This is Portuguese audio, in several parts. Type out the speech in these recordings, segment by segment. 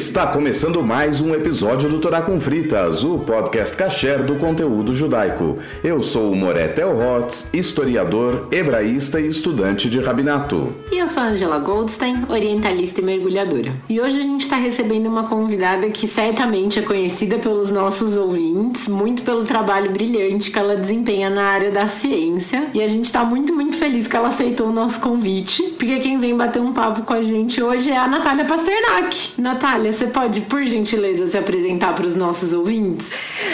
Está começando mais um episódio do Torá com Fritas, o podcast kasher do conteúdo judaico. Eu sou o Moré Telhotz, historiador, hebraísta e estudante de rabinato. E eu sou a Angela Goldstein, orientalista e mergulhadora. E hoje a gente está recebendo uma convidada que certamente é conhecida pelos nossos ouvintes, muito pelo trabalho brilhante que ela desempenha na área da ciência. E a gente está muito, muito feliz que ela aceitou o nosso convite, porque quem vem bater um papo com a gente hoje é a Natália Pasternak. Natália, você pode, por gentileza, se apresentar para os nossos ouvintes?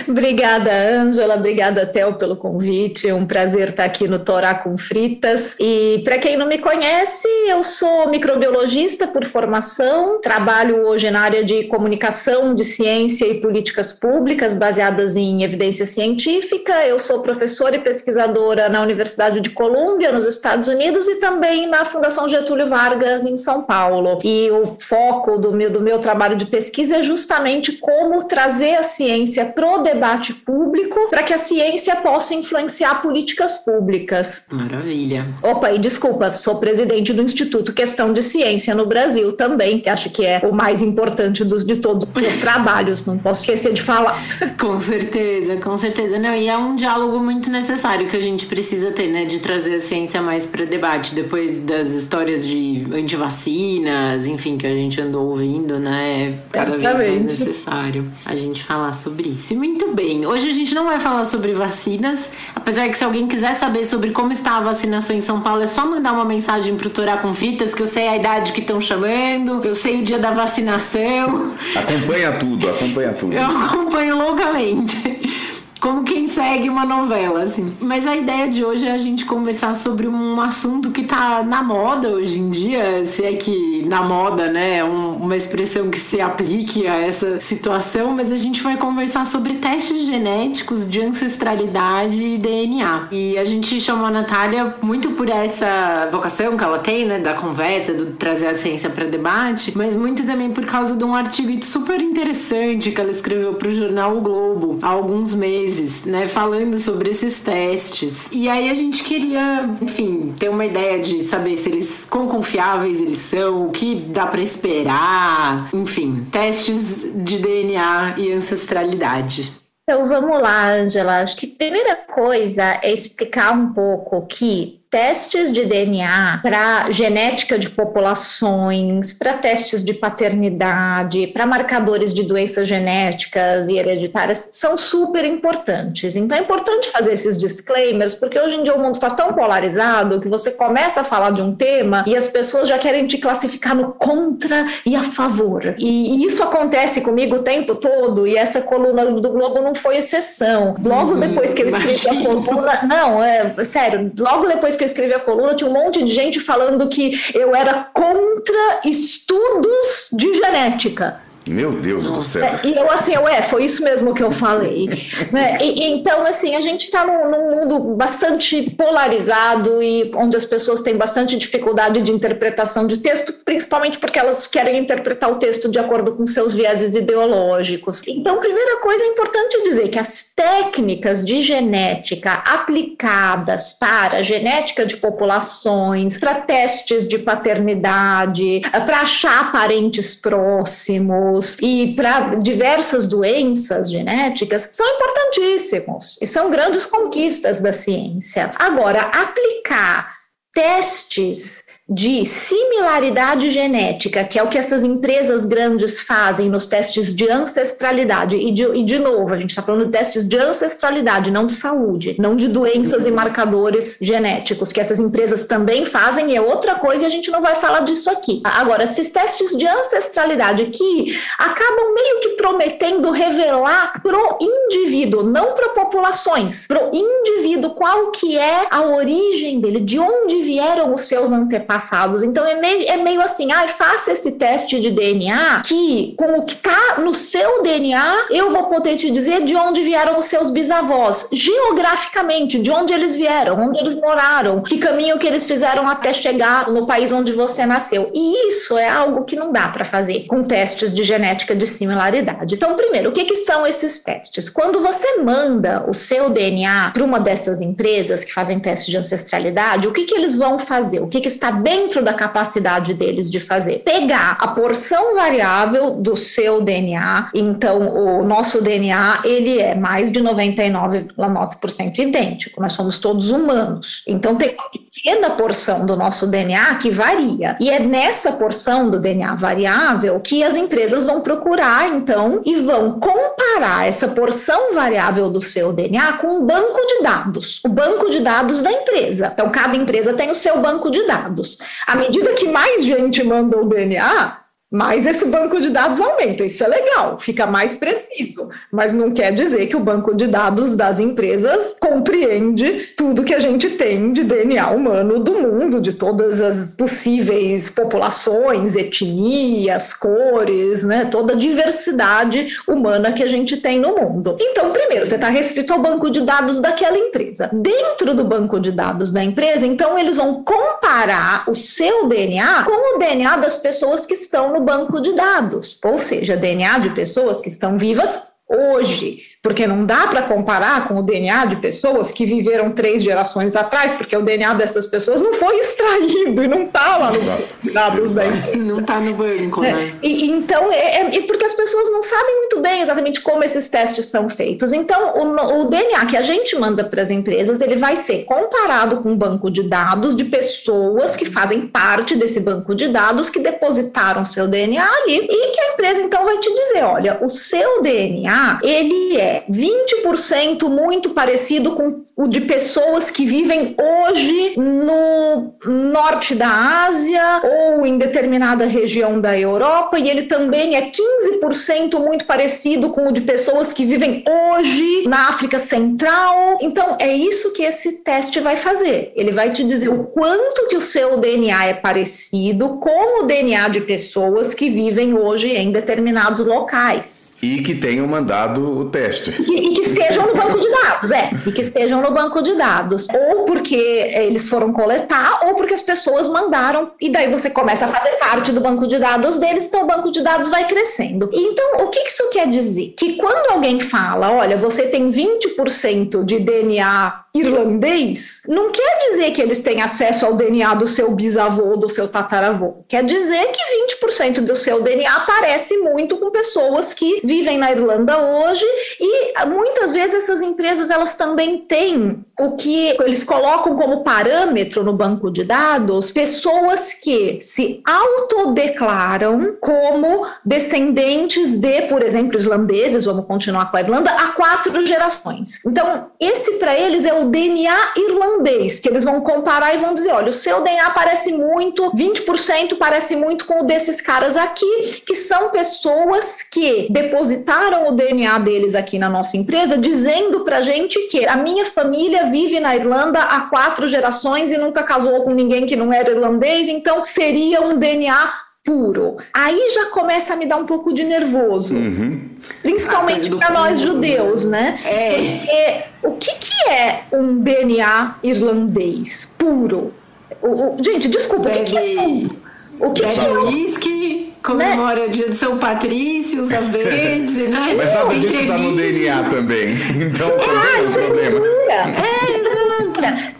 Obrigada, Ângela. Obrigada, Theo, pelo convite. É um prazer estar aqui no Torá com Fritas. E para quem não me conhece, eu sou microbiologista por formação, trabalho hoje na área de comunicação, de ciência e políticas públicas baseadas em evidência científica. Eu sou professora e pesquisadora na Universidade de Colômbia, nos Estados Unidos, e também na Fundação Getúlio Vargas, em São Paulo. E o foco do meu, do meu trabalho de pesquisa é justamente como trazer a ciência para o debate público para que a ciência possa influenciar políticas públicas. Maravilha. Opa, e desculpa, sou presidente do Instituto Questão de Ciência no Brasil também, que acho que é o mais importante dos, de todos os trabalhos, não posso esquecer de falar. Com certeza, com certeza. Não, e é um diálogo muito necessário que a gente precisa ter, né, de trazer a ciência mais para debate, depois das histórias de antivacinas, enfim, que a gente andou ouvindo, né, é cada vez mais necessário a gente falar sobre isso. E muito bem, hoje a gente não vai falar sobre vacinas, apesar que se alguém quiser saber sobre como está a vacinação em São Paulo, é só mandar uma mensagem pro Torá com Fritas, que eu sei a idade que estão chamando, eu sei o dia da vacinação. Acompanha tudo, acompanha tudo. Eu acompanho loucamente como quem segue uma novela, assim. Mas a ideia de hoje é a gente conversar sobre um assunto que tá na moda hoje em dia, se é que na moda, né, um, uma expressão que se aplique a essa situação, mas a gente vai conversar sobre testes genéticos de ancestralidade e DNA. E a gente chamou a Natália muito por essa vocação que ela tem, né, da conversa, do trazer a ciência para debate, mas muito também por causa de um artigo super interessante que ela escreveu para o jornal O Globo há alguns meses meses, né, falando sobre esses testes. E aí a gente queria, enfim, ter uma ideia de saber se eles quão confiáveis eles são, o que dá para esperar, enfim, testes de DNA e ancestralidade. Então vamos lá, Angela. Acho que a primeira coisa é explicar um pouco que testes de DNA para genética de populações, para testes de paternidade, para marcadores de doenças genéticas e hereditárias são super importantes. Então é importante fazer esses disclaimers, porque hoje em dia o mundo está tão polarizado que você começa a falar de um tema e as pessoas já querem te classificar no contra e a favor. E, isso acontece comigo o tempo todo, e essa coluna do Globo não foi exceção. Logo uhum, depois que eu escrevi a coluna. Não, é sério, logo depois que eu escrevi a coluna, tinha um monte de gente falando que eu era contra estudos de genética. Meu Deus Nossa. do céu. É, e eu assim, eu, é, foi isso mesmo que eu falei. né? E, então, assim, a gente está num, num, mundo bastante polarizado e onde as pessoas têm bastante dificuldade de interpretação de texto, principalmente porque elas querem interpretar o texto de acordo com seus vieses ideológicos. Então, primeira coisa é importante dizer que as técnicas de genética aplicadas para genética de populações, para testes de paternidade, para achar parentes próximos, e para diversas doenças genéticas são importantíssimos e são grandes conquistas da ciência. Agora, aplicar testes de similaridade genética, que é o que essas empresas grandes fazem nos testes de ancestralidade. E de, e de novo, a gente está falando de testes de ancestralidade, não de saúde, não de doenças e marcadores genéticos, que essas empresas também fazem, e é outra coisa e a gente não vai falar disso aqui. Agora, esses testes de ancestralidade que acabam meio que prometendo revelar pro indivíduo, não para populações, pro indivíduo qual que é a origem dele, de onde vieram os seus antepassados passados. Então é meio, é meio assim, ah, faça esse teste de DNA que com o que está no seu DNA eu vou poder te dizer de onde vieram os seus bisavós, geograficamente, de onde eles vieram, onde eles moraram, que caminho que eles fizeram até chegar no país onde você nasceu. E isso é algo que não dá para fazer com testes de genética de similaridade. Então, primeiro, o que, que são esses testes? Quando você manda o seu DNA para uma dessas empresas que fazem teste de ancestralidade, o que, que eles vão fazer? O que, que está dentro da capacidade deles de fazer. Pegar a porção variável do seu DNA, então o nosso DNA, ele é mais de 99,9% idêntico, nós somos todos humanos. Então tem uma pequena porção do nosso DNA que varia. E é nessa porção do DNA variável que as empresas vão procurar, então, e vão comparar essa porção variável do seu DNA com um banco de dados, o banco de dados da empresa. Então, cada empresa tem o seu banco de dados. À medida que mais gente manda o DNA, mas esse banco de dados aumenta, isso é legal, fica mais preciso, mas não quer dizer que o banco de dados das empresas compreende tudo que a gente tem de DNA humano do mundo, de todas as possíveis populações, etnias, cores, né, toda a diversidade humana que a gente tem no mundo. Então, primeiro, você está restrito ao banco de dados daquela empresa. Dentro do banco de dados da empresa, então eles vão comparar o seu DNA com o DNA das pessoas que estão no banco de dados, ou seja, DNA de pessoas que estão vivas hoje, porque não dá para comparar com o DNA de pessoas que viveram três gerações atrás, porque o DNA dessas pessoas não foi extraído e não está lá no dados da Não está no banco, é, né? E, então, é, é, porque as pessoas não sabem muito bem exatamente como esses testes são feitos. Então, o, o DNA que a gente manda para as empresas, ele vai ser comparado com um banco de dados de pessoas que fazem parte desse banco de dados que depositaram seu DNA ali e que a empresa então vai te dizer, olha, o seu DNA, ele é 20% muito parecido com o de pessoas que vivem hoje no norte da Ásia ou em determinada região da Europa, e ele também é 15% muito parecido com o de pessoas que vivem hoje na África Central. Então, é isso que esse teste vai fazer. Ele vai te dizer o quanto que o seu DNA é parecido com o DNA de pessoas que vivem hoje em determinados locais. E que tenham mandado o teste. E, e, que estejam no banco de dados, é. E que estejam no banco de dados. Ou porque eles foram coletar, ou porque as pessoas mandaram. E daí você começa a fazer parte do banco de dados deles, então o banco de dados vai crescendo. Então, o que isso quer dizer? Que quando alguém fala, olha, você tem 20% de DNA irlandês, não quer dizer que eles têm acesso ao DNA do seu bisavô, do seu tataravô. Quer dizer que 20% do seu DNA parece muito com pessoas que vivem na Irlanda hoje e muitas vezes essas empresas elas também têm o que eles colocam como parâmetro no banco de dados pessoas que se autodeclaram como descendentes de, por exemplo, irlandeses, vamos continuar com a Irlanda, há quatro gerações. Então, esse para eles é o DNA irlandês, que eles vão comparar e vão dizer: olha, o seu DNA parece muito, 20% parece muito com o desses caras aqui, que são pessoas que depositaram o DNA deles aqui na nossa empresa, dizendo pra gente que a minha família vive na Irlanda há quatro gerações e nunca casou com ninguém que não era irlandês, então seria um DNA puro. Aí já começa a me dar um pouco de nervoso. Uhum. Principalmente para nós judeus, né? É. Porque o que, que é um DNA irlandês puro? O, o, gente, desculpa, Bebe, o que, que é puro? O que, que é whisky, comemora né? dia de São Patrício, usa verde, né? Mas nada disso está no DNA também. Então, ah, isso é problema. É,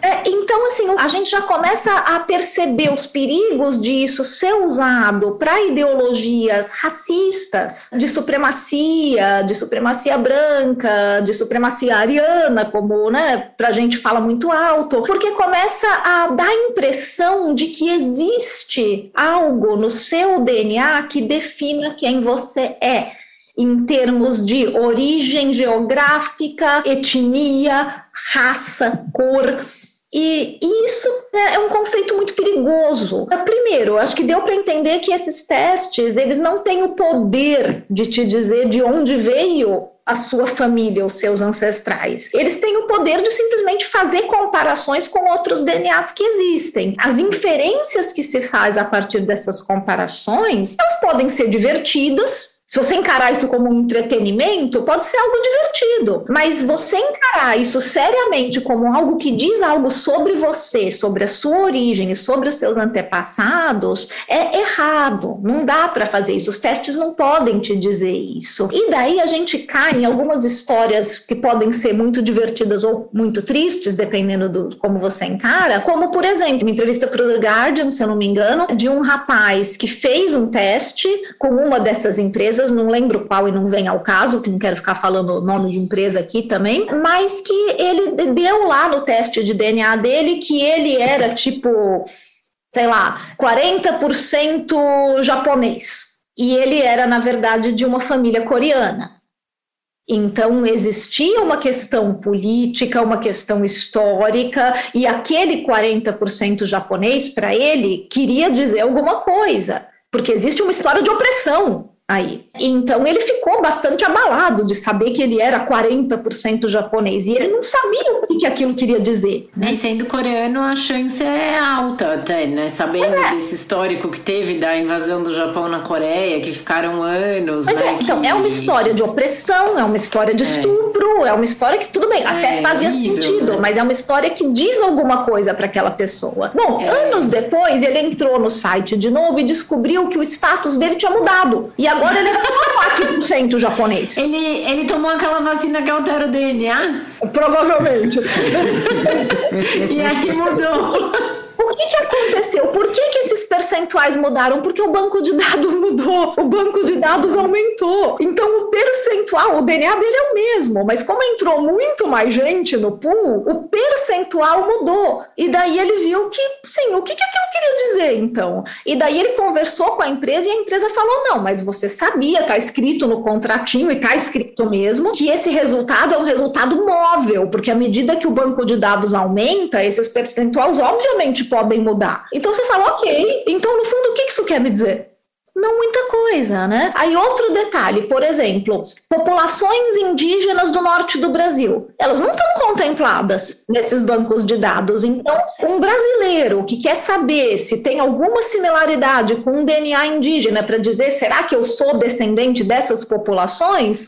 é, então, assim, a gente já começa a perceber os perigos disso ser usado para ideologias racistas, de supremacia, de supremacia branca, de supremacia ariana, como, né, pra gente fala muito alto, porque começa a dar a impressão de que existe algo no seu DNA que defina quem você é em termos de origem geográfica, etnia, raça, cor. E isso é um conceito muito perigoso. Primeiro, acho que deu para entender que esses testes, eles não têm o poder de te dizer de onde veio a sua família, os seus ancestrais. Eles têm o poder de simplesmente fazer comparações com outros DNAs que existem. As inferências que se faz a partir dessas comparações, elas podem ser divertidas, Se você encarar isso como um entretenimento, pode ser algo divertido, mas você encarar isso seriamente como algo que diz algo sobre você, sobre a sua origem e sobre os seus antepassados, é errado. Não dá para fazer isso. Os testes não podem te dizer isso. E daí a gente cai em algumas histórias que podem ser muito divertidas ou muito tristes, dependendo do como você encara, como por exemplo, uma entrevista para o Guardian, se eu não me engano, de um rapaz que fez um teste com uma dessas empresas empresas, não lembro qual e não vem ao caso, que não quero ficar falando o nome de empresa aqui também, mas que ele deu lá no teste de DNA dele que ele era tipo, sei lá, 40% japonês. E ele era, na verdade, de uma família coreana. Então, existia uma questão política, uma questão histórica, e aquele 40% japonês, para ele, queria dizer alguma coisa, porque existe uma história de opressão aí. Então ele ficou bastante abalado de saber que ele era 40% japonês e ele não sabia o que, que aquilo queria dizer. Né? E sendo coreano, a chance é alta até, né? Sabendo é. desse histórico que teve da invasão do Japão na Coreia, que ficaram anos. Né? é, então, é uma história de opressão, é uma história de é. estupro, é uma história que tudo bem, até é, fazia horrível, sentido, né? mas é uma história que diz alguma coisa para aquela pessoa. Bom, é. anos depois ele entrou no site de novo e descobriu que o status dele tinha mudado. E agora ele é só 4% japonês. Ele, ele tomou aquela vacina que altera o DNA? Provavelmente. e aí mudou. O que, que aconteceu? Por que, que esses percentuais mudaram? Porque o banco de dados mudou, o banco de dados aumentou. Então, o percentual, o DNA dele é o mesmo, mas como entrou muito mais gente no pool, o percentual mudou. E daí ele viu que, sim, o que, que aquilo queria dizer, então? E daí ele conversou com a empresa e a empresa falou: não, mas você sabia, tá escrito no contratinho e tá escrito mesmo, que esse resultado é um resultado móvel, porque à medida que o banco de dados aumenta, esses percentuais, obviamente, podem mudar. Então você fala, ok, então no fundo o que isso quer me dizer? Não muita coisa, né? Aí outro detalhe, por exemplo, populações indígenas do norte do Brasil, elas não estão contempladas nesses bancos de dados. Então, um brasileiro que quer saber se tem alguma similaridade com um DNA indígena para dizer será que eu sou descendente dessas populações,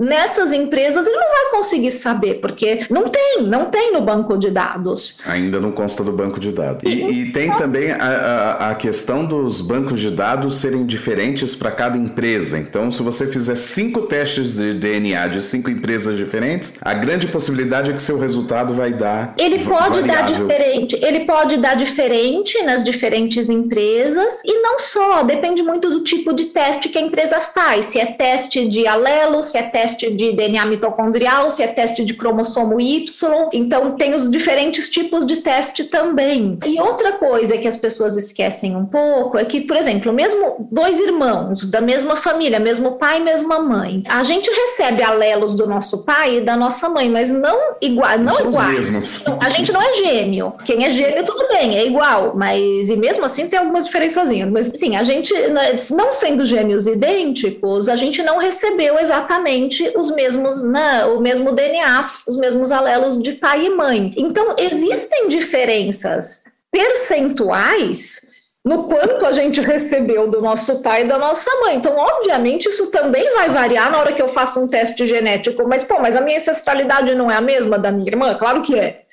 nessas empresas ele não vai conseguir saber, porque não tem, não tem no banco de dados. Ainda não consta do banco de dados. E, e tem também a, a, a, questão dos bancos de dados serem diferentes para cada empresa. Então, se você fizer cinco testes de DNA de cinco empresas diferentes, a grande possibilidade é que seu resultado vai dar. Ele pode variável. dar diferente, ele pode dar diferente nas diferentes empresas e não só, depende muito do tipo de teste que a empresa faz. Se é teste de alelo, se é teste teste de DNA mitocondrial, se é teste de cromossomo Y. Então, tem os diferentes tipos de teste também. E outra coisa que as pessoas esquecem um pouco é que, por exemplo, mesmo dois irmãos da mesma família, mesmo pai, mesma mãe, a gente recebe alelos do nosso pai e da nossa mãe, mas não igual, não São iguais. Mesmos. A gente não é gêmeo. Quem é gêmeo, tudo bem, é igual, mas e mesmo assim tem algumas diferençazinhas. Mas assim, a gente, né, não sendo gêmeos idênticos, a gente não recebeu exatamente os mesmos, né, o mesmo DNA, os mesmos alelos de pai e mãe. Então, existem diferenças percentuais no quanto a gente recebeu do nosso pai e da nossa mãe. Então, obviamente, isso também vai variar na hora que eu faço um teste genético. Mas, pô, mas a minha ancestralidade não é a mesma da minha irmã? Claro que é.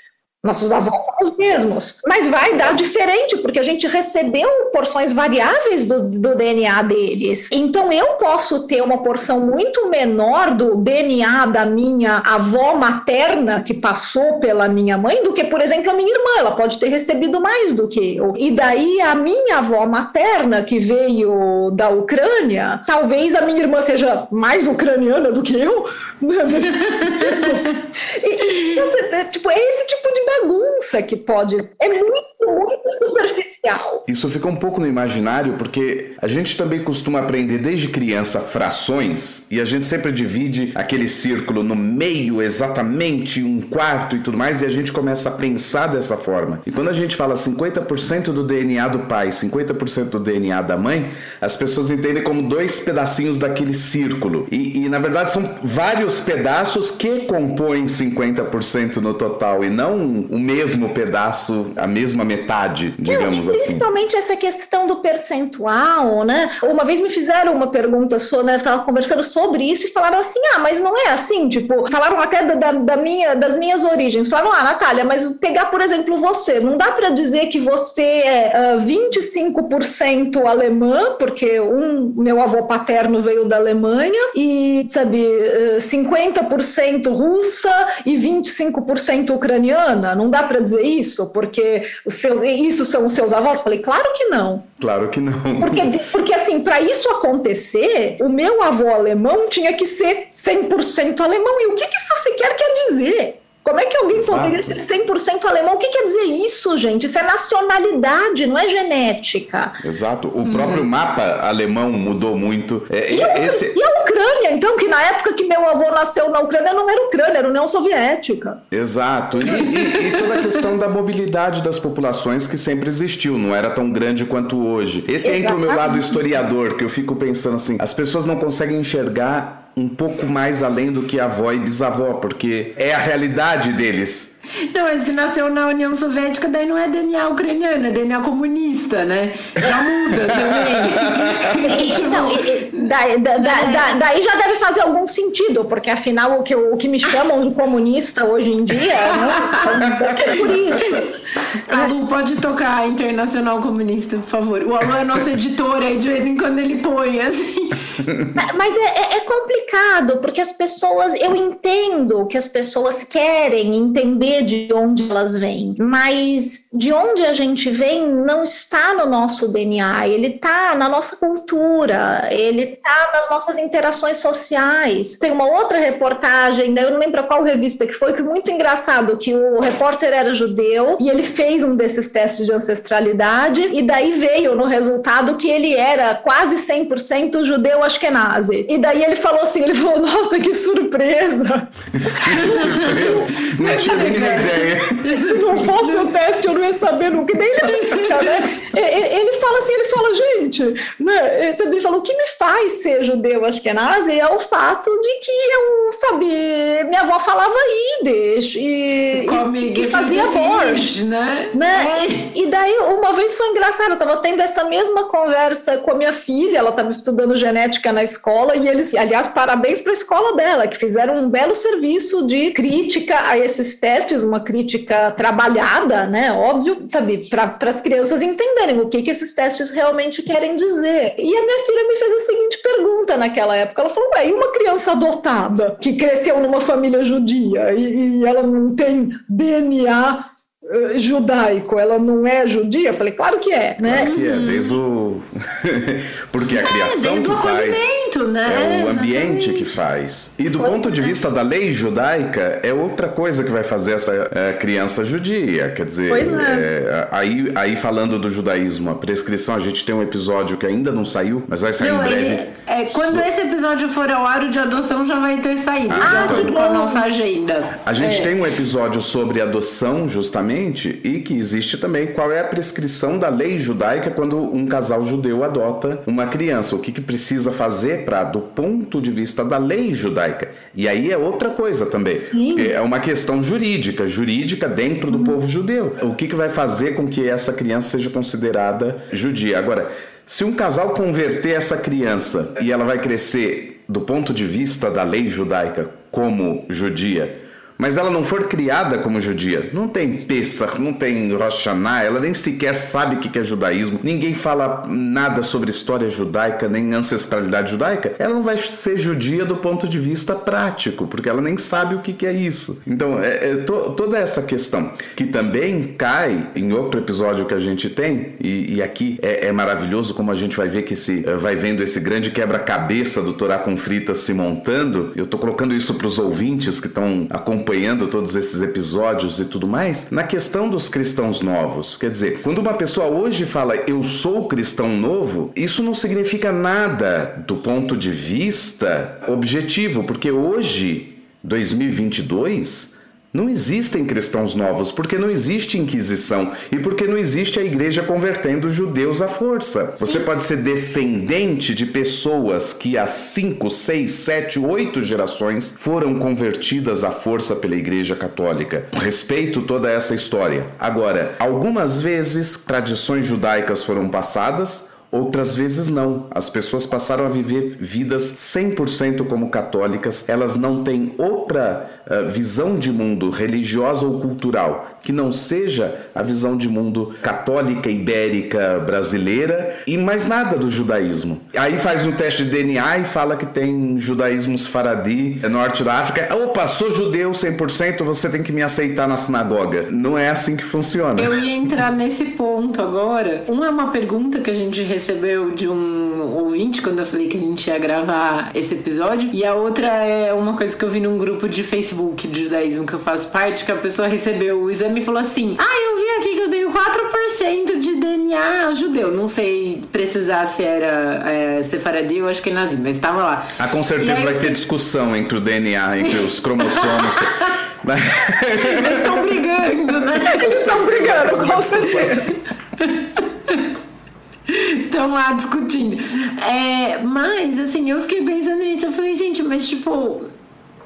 Nossos avós são os mesmos, mas vai dar diferente, porque a gente recebeu porções variáveis do, do, DNA deles. Então eu posso ter uma porção muito menor do DNA da minha avó materna que passou pela minha mãe do que, por exemplo, a minha irmã. Ela pode ter recebido mais do que eu. E daí a minha avó materna, que veio da Ucrânia, talvez a minha irmã seja mais ucraniana do que eu. e, e, você, tipo, é esse tipo de bagunça que pode. É muito, muito superficial. Isso fica um pouco no imaginário, porque a gente também costuma aprender desde criança frações e a gente sempre divide aquele círculo no meio, exatamente um quarto e tudo mais, e a gente começa a pensar dessa forma. E quando a gente fala 50% do DNA do pai, 50% do DNA da mãe, as pessoas entendem como dois pedacinhos daquele círculo. E, e na verdade são vários pedaços que compõem 50% no total e não o mesmo pedaço, a mesma metade, digamos Não, assim. Principalmente essa questão do percentual, né? Uma vez me fizeram uma pergunta, sua, né? Eu estava conversando sobre isso e falaram assim: ah, mas não é assim, tipo, falaram até da, da, da minha, das minhas origens. Falaram, ah, Natália, mas pegar, por exemplo, você, não dá para dizer que você é uh, 25% alemã, porque um meu avô paterno veio da Alemanha, e, sabe, uh, 50% russa e 25% ucraniana. Não dá para dizer isso, porque seu, isso são os seus avós? Falei, claro que não. Claro que não. Porque, porque assim, para isso acontecer, o meu avô alemão tinha que ser 100% alemão. E o que, que isso sequer quer dizer? Como é que alguém Exato. poderia ser 100% alemão? O que quer dizer isso, gente? Isso é nacionalidade, não é genética. Exato. O hum. próprio mapa alemão mudou muito. É, e, esse... a, e, a, Ucrânia, então, que na época que meu avô nasceu na Ucrânia, não era Ucrânia, era União Soviética. Exato. E, e, e toda a questão da mobilidade das populações que sempre existiu, não era tão grande quanto hoje. Esse Exatamente. entra o meu lado historiador, que eu fico pensando assim, as pessoas não conseguem enxergar um pouco mais além do que avó e bisavó, porque é a realidade deles. Não, mas se nasceu na União Soviética, daí não é DNA ucraniano, é DNA comunista, né? Já muda também. então, daí, da, da, da, daí já deve fazer algum sentido, porque afinal o que, o que me chamam de comunista hoje em dia, né? É por isso. A Lu pode tocar a Internacional Comunista, por favor. O Alan é nosso editor, aí de vez em quando ele põe, assim. Mas é, é, é complicado, porque as pessoas, eu entendo que as pessoas querem entender de onde elas vêm, mas de onde a gente vem não está no nosso DNA, ele está na nossa cultura, ele está nas nossas interações sociais. Tem uma outra reportagem, eu não lembro qual revista que foi, que muito engraçado, que o repórter era judeu e ele fez um desses testes de ancestralidade e daí veio no resultado que ele era quase 100% judeu ashkenazi. E daí ele falou assim, ele falou, nossa, que surpresa! que surpresa! Não tinha nem ideia. Se não fosse o teste, eu não ia saber nunca. E daí ele, né? ele fala assim, ele fala, gente, né? Ele falou, o que me faz ser judeu ashkenazi é o fato de que eu, sabe, minha avó falava Yiddish e, e, e fazia borscht, né? né? É. E daí, uma vez foi engraçado, eu tava tendo essa mesma conversa com a minha filha, ela estava estudando genética na escola e eles, aliás, parabéns para a escola dela, que fizeram um belo serviço de crítica a esses testes, uma crítica trabalhada, né? Óbvio, sabe, para as crianças entenderem o que, que esses testes realmente querem dizer. E a minha filha me fez a seguinte pergunta naquela época: ela falou, ué, e uma criança adotada que cresceu numa família judia e, e ela não tem DNA eh, judaico, ela não é judia? Eu falei, claro que é, né? Claro que é, desde o... Porque a é, criação que faz, né? é o ambiente que faz. E do ponto de é. vista da lei judaica, é outra coisa que vai fazer essa é, criança judia, quer dizer, é. aí, aí falando do judaísmo, a prescrição, a gente tem um episódio que ainda não saiu, mas vai sair não, em breve. Ele, é, quando so... esse episódio for ao ar, o de adoção já vai ter saído, ah, de acordo com a nossa agenda. A gente tem um episódio sobre adoção, justamente, e que existe também qual é a prescrição da lei judaica quando um casal judeu adota uma criança. O que, que precisa fazer para, do ponto de vista da lei judaica. E aí é outra coisa também. É uma questão jurídica, jurídica dentro do uhum. povo judeu. O que, que vai fazer com que essa criança seja considerada judia? Agora, se um casal converter essa criança e ela vai crescer do ponto de vista da lei judaica como judia, mas ela não for criada como judia, não tem Pesach, não tem Rosh Hashanah, ela nem sequer sabe o que é judaísmo, ninguém fala nada sobre história judaica, nem ancestralidade judaica, ela não vai ser judia do ponto de vista prático, porque ela nem sabe o que é isso. Então, é, é to, toda essa questão, que também cai em outro episódio que a gente tem, e, e aqui é, é, maravilhoso como a gente vai ver que se eh, vai vendo esse grande quebra-cabeça do Torá com fritas se montando. Eu estou colocando isso para os ouvintes que estão acompanhando acompanhando todos esses episódios e tudo mais, na questão dos cristãos novos. Quer dizer, quando uma pessoa hoje fala eu sou cristão novo, isso não significa nada do ponto de vista objetivo, porque hoje, 2022, Não existem cristãos novos, porque não existe Inquisição e porque não existe a igreja convertendo judeus à força. Você pode ser descendente de pessoas que há 5, 6, 7, 8 gerações foram convertidas à força pela igreja católica. Respeito toda essa história. Agora, algumas vezes tradições judaicas foram passadas, Outras vezes não. As pessoas passaram a viver vidas 100% como católicas. Elas não têm outra visão de mundo religiosa ou cultural que não seja a visão de mundo católica ibérica brasileira e mais nada do judaísmo. Aí faz um teste de DNA e fala que tem judaísmo faradi norte da África. Opa, sou judeu 100%, você tem que me aceitar na sinagoga. Não é assim que funciona. Eu ia entrar nesse ponto agora. Uma é uma pergunta que a gente recebeu de um ouvinte quando eu falei que a gente ia gravar esse episódio, e a outra é uma coisa que eu vi num grupo de Facebook de judaísmo que eu faço parte, que a pessoa recebeu o exame me falou assim: Ah, eu vi aqui que eu tenho 4% de DNA judeu. Não sei precisar se era é, sefaradi ou acho que é nazi, mas estava lá. Ah, com certeza vai ter discussão entre o DNA, entre os cromossomos. Eles estão brigando, né? Eles estão brigando, com certeza. Estão lá discutindo. É, mas, assim, eu fiquei pensando nisso. Eu falei, gente, mas tipo,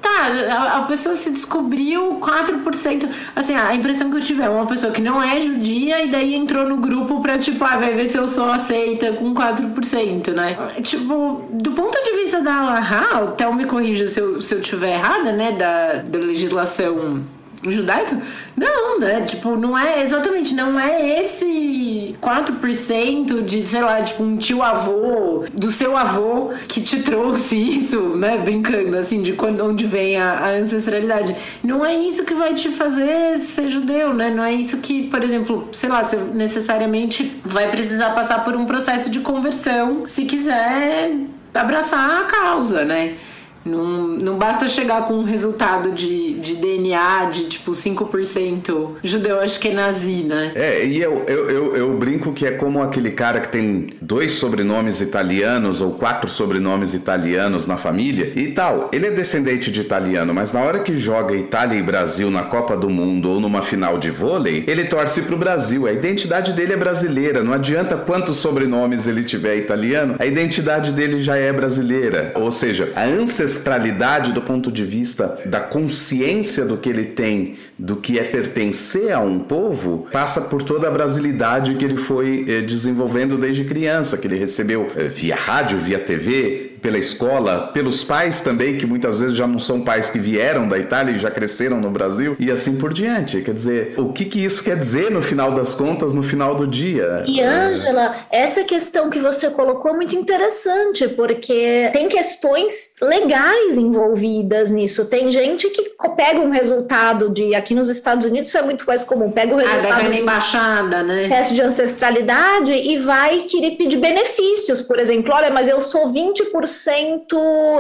Tá, a, pessoa se descobriu 4%. Assim, a impressão que eu tive é uma pessoa que não é judia e daí entrou no grupo pra, tipo, ah, vai ver se eu sou aceita com 4%, né? Tipo, do ponto de vista da Alaha, o Theo me corrija se eu, se eu tiver errada, né? Da, da legislação judaico? Não, né? Tipo, não é exatamente, não é esse 4% de, sei lá, tipo, um tio avô, do seu avô que te trouxe isso, né? Brincando, assim, de quando, onde vem a, a ancestralidade. Não é isso que vai te fazer ser judeu, né? Não é isso que, por exemplo, sei lá, você necessariamente vai precisar passar por um processo de conversão se quiser abraçar a causa, né? Não, não basta chegar com um resultado de, de DNA de tipo 5% judeu, acho que é nazi, né? É, e eu, eu, eu, eu, brinco que é como aquele cara que tem dois sobrenomes italianos ou quatro sobrenomes italianos na família e tal. Ele é descendente de italiano, mas na hora que joga Itália e Brasil na Copa do Mundo ou numa final de vôlei, ele torce pro Brasil. A identidade dele é brasileira. Não adianta quantos sobrenomes ele tiver italiano, a identidade dele já é brasileira. Ou seja, a ancestralidade ancestralidade do ponto de vista da consciência do que ele tem, do que é pertencer a um povo, passa por toda a brasilidade que ele foi eh, desenvolvendo desde criança, que ele recebeu eh, via rádio, via TV, pela escola, pelos pais também, que muitas vezes já não são pais que vieram da Itália e já cresceram no Brasil, e assim por diante. Quer dizer, o que, que isso quer dizer no final das contas, no final do dia? E, Ângela, essa questão que você colocou é muito interessante, porque tem questões legais envolvidas nisso. Tem gente que pega um resultado de. Aqui nos Estados Unidos isso é muito mais comum. Pega o ah, resultado. Ah, na embaixada, né? Teste de ancestralidade e vai querer pedir benefícios, por exemplo. Olha, mas eu sou 20%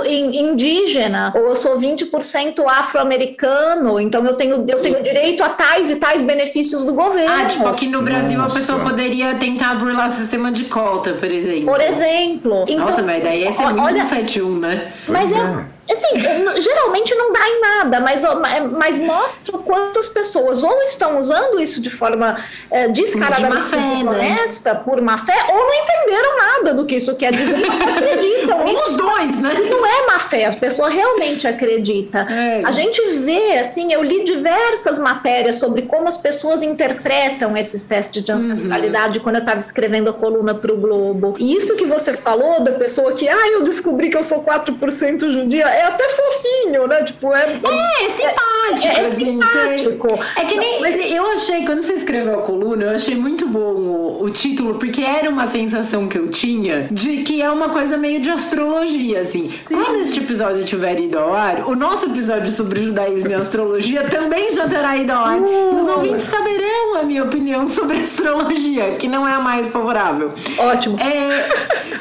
indígena, ou eu sou 20% afro-americano, então eu tenho, eu tenho direito a tais e tais benefícios do governo. Ah, tipo, aqui no Brasil Nossa. a pessoa poderia tentar burlar o sistema de cota, por exemplo. Por exemplo. Então, Nossa, mas daí esse é muito olha, 71, né? Mas é, é Assim, geralmente não dá em nada, mas, mas mostra quantas pessoas ou estão usando isso de forma é, descaradamente de né? desonesta, né? por má fé, ou não entenderam nada do que isso quer dizer, não acreditam. ou os dois, né? Não é má fé, a pessoa realmente acredita. É. A gente vê, assim, eu li diversas matérias sobre como as pessoas interpretam esses testes de ancestralidade uhum. quando eu estava escrevendo a coluna para o Globo. E isso que você falou da pessoa que, ah, eu descobri que eu sou 4% judia, é até fofinho, né? Tipo, é. É, é simpático. É, é simpático. É que nem. Mas... Eu achei, quando você escreveu a coluna, eu achei muito bom o, o, título, porque era uma sensação que eu tinha de que é uma coisa meio de astrologia, assim. Sim. Quando este episódio tiver ido ao ar, o nosso episódio sobre judaísmo e astrologia também já terá ido ao ar. Uh. Os ouvintes saberão a minha opinião sobre astrologia, que não é a mais favorável. Ótimo. É,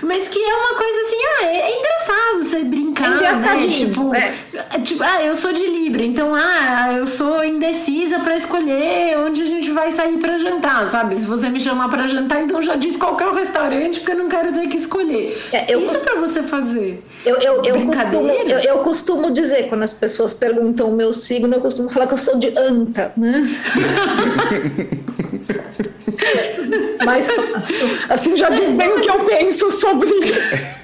mas que é uma coisa assim, ah, é interessante engraçado você brincar, é né? Tipo, é. tipo, ah, eu sou de Libra, então, ah, eu sou indecisa para escolher onde a gente vai sair para jantar, sabe? Se você me chamar para jantar, então já diz qual é o restaurante, porque eu não quero ter que escolher. É, Isso cost... para você fazer. Eu, eu, eu, costumo, eu, eu, costumo dizer, quando as pessoas perguntam o meu signo, eu costumo falar que eu sou de anta, né? Mais fácil. Assim já diz bem o que eu penso sobre isso.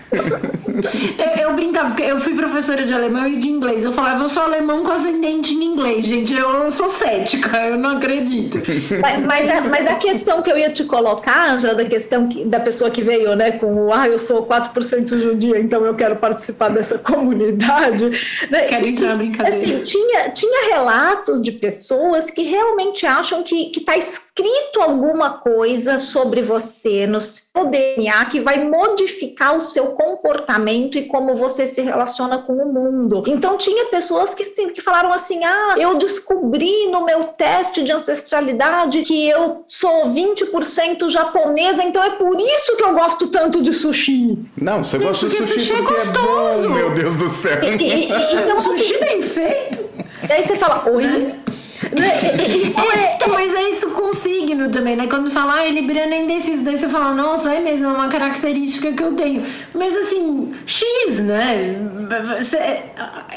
Eu, brincava, porque eu fui professora de alemão e de inglês. Eu falava, eu sou alemão com ascendente em inglês, gente. Eu, eu sou cética, eu não acredito. Mas, mas, a, mas a questão que eu ia te colocar, Angela, da questão que, da pessoa que veio, né, com o ah, eu sou 4% judia, então eu quero participar dessa comunidade. Né? Quero entrar na brincadeira. Assim, tinha, tinha relatos de pessoas que realmente acham que está escrito alguma coisa sobre você no seu DNA que vai modificar o seu comportamento e como você se relaciona com o mundo. Então tinha pessoas que, que falaram assim: "Ah, eu descobri no meu teste de ancestralidade que eu sou 20% japonesa, então é por isso que eu gosto tanto de sushi". Não, você gosta de sushi, sushi é gostoso. É bom, meu Deus do céu. E, e, e, então, sushi bem feito. E aí você fala: "Oi, é, então, mas é isso com signo também, né? Quando fala, ah, Libriano é indeciso, daí você fala, nossa, é mesmo, é uma característica que eu tenho. Mas assim, X, né? Você,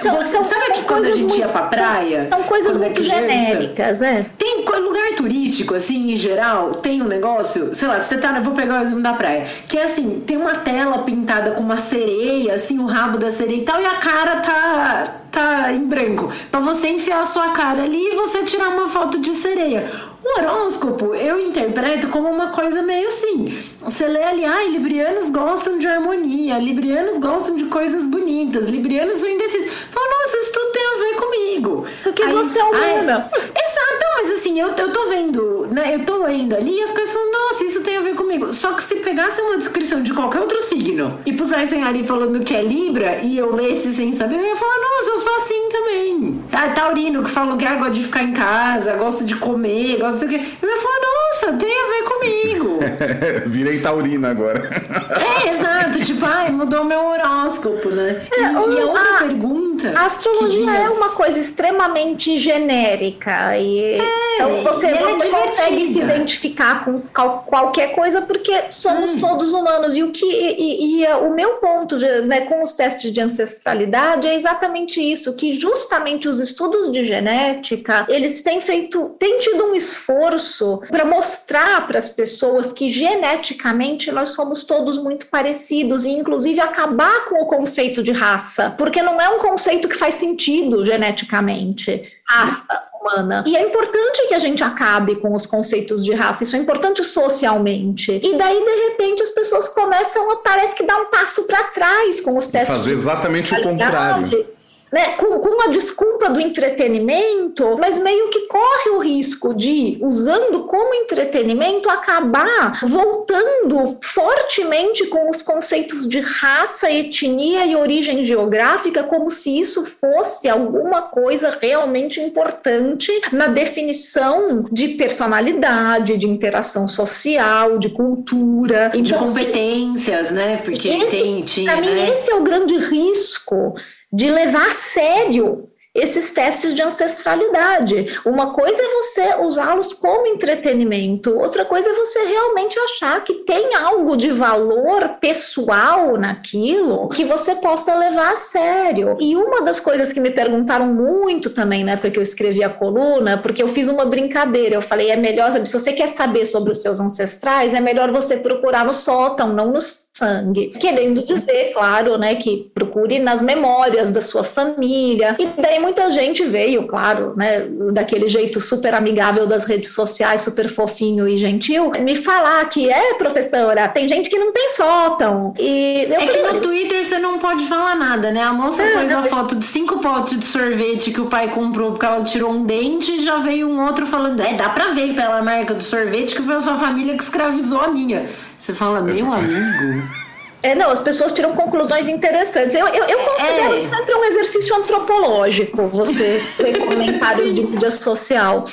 são, você são, sabe que quando a gente muito, ia pra praia? São coisas é muito é criança, genéricas, é. Tem lugar turístico, assim, em geral, tem um negócio, sei lá, você tá, eu vou pegar o exemplo da praia, que é assim, tem uma tela pintada com uma sereia, assim, o rabo da sereia e tal, e a cara tá tá em branco, para você enfiar a sua cara ali e você tirar uma foto de sereia. O horóscopo eu interpreto como uma coisa meio assim. Você lê ali, ah, librianos gostam de harmonia, librianos gostam de coisas bonitas, librianos são indecisos. Fala, nossa, isso tudo tem a ver comigo. Porque Aí, você é humana. Exato, mas assim, eu, eu tô vendo, né? Eu tô lendo ali e as coisas falam, nossa, isso tem a ver comigo. Só que se pegasse uma descrição de qualquer outro signo e pusessem ali falando que é Libra e eu lesse sem saber, eu ia falar, nossa, eu sou assim também. Ah, taurino, que falam que ah, gosta de ficar em casa, gosta de comer, gosta de sei o quê. Eu ia falar, nossa, tem a ver comigo. Virei taurina agora. É, exato. Tipo, ai, mudou meu horóscopo, né? É, e, e, a outra a, pergunta. A astrologia diz... é uma coisa extremamente genérica. E é, então você, é você consegue se identificar com qualquer coisa porque somos hum. todos humanos. E o que e, e, e o meu ponto de, né, com os testes de ancestralidade é exatamente isso, que justamente os estudos de genética, eles têm feito, têm tido um esforço para mostrar para as pessoas que geneticamente nós somos todos muito parecidos e inclusive acabar com o conceito de raça, porque não é um conceito que faz sentido geneticamente. Raça humana. E é importante que a gente acabe com os conceitos de raça, isso é importante socialmente. E daí, de repente, as pessoas começam a, parece que dar um passo para trás com os testes. Fazer exatamente o contrário né, com, com uma desculpa do entretenimento, mas meio que corre o risco de, usando como entretenimento, acabar voltando fortemente com os conceitos de raça, etnia e origem geográfica, como se isso fosse alguma coisa realmente importante na definição de personalidade, de interação social, de cultura. Então, de competências, né? Porque esse, tem, tinha. Para mim, né? esse é o grande risco de levar a sério esses testes de ancestralidade. Uma coisa é você usá-los como entretenimento, outra coisa é você realmente achar que tem algo de valor pessoal naquilo que você possa levar a sério. E uma das coisas que me perguntaram muito também na época que eu escrevi a coluna, porque eu fiz uma brincadeira, eu falei, é melhor, se você quer saber sobre os seus ancestrais, é melhor você procurar no sótão, não nos sangue. Querendo dizer, claro, né, que procure nas memórias da sua família. E daí muita gente veio, claro, né, daquele jeito super amigável das redes sociais, super fofinho e gentil, me falar que é, professora, tem gente que não tem sótão. E eu é falei, que no Twitter você não pode falar nada, né? A moça é, pôs a foto de cinco potes de sorvete que o pai comprou porque ela tirou um dente e já veio um outro falando, é, dá pra ver pela marca do sorvete que foi a sua família que escravizou a minha. Você fala, meu amigo. É, não, as pessoas tiram conclusões interessantes. Eu, eu, eu considero é. isso sempre um exercício antropológico, você ter comentários de mídia social.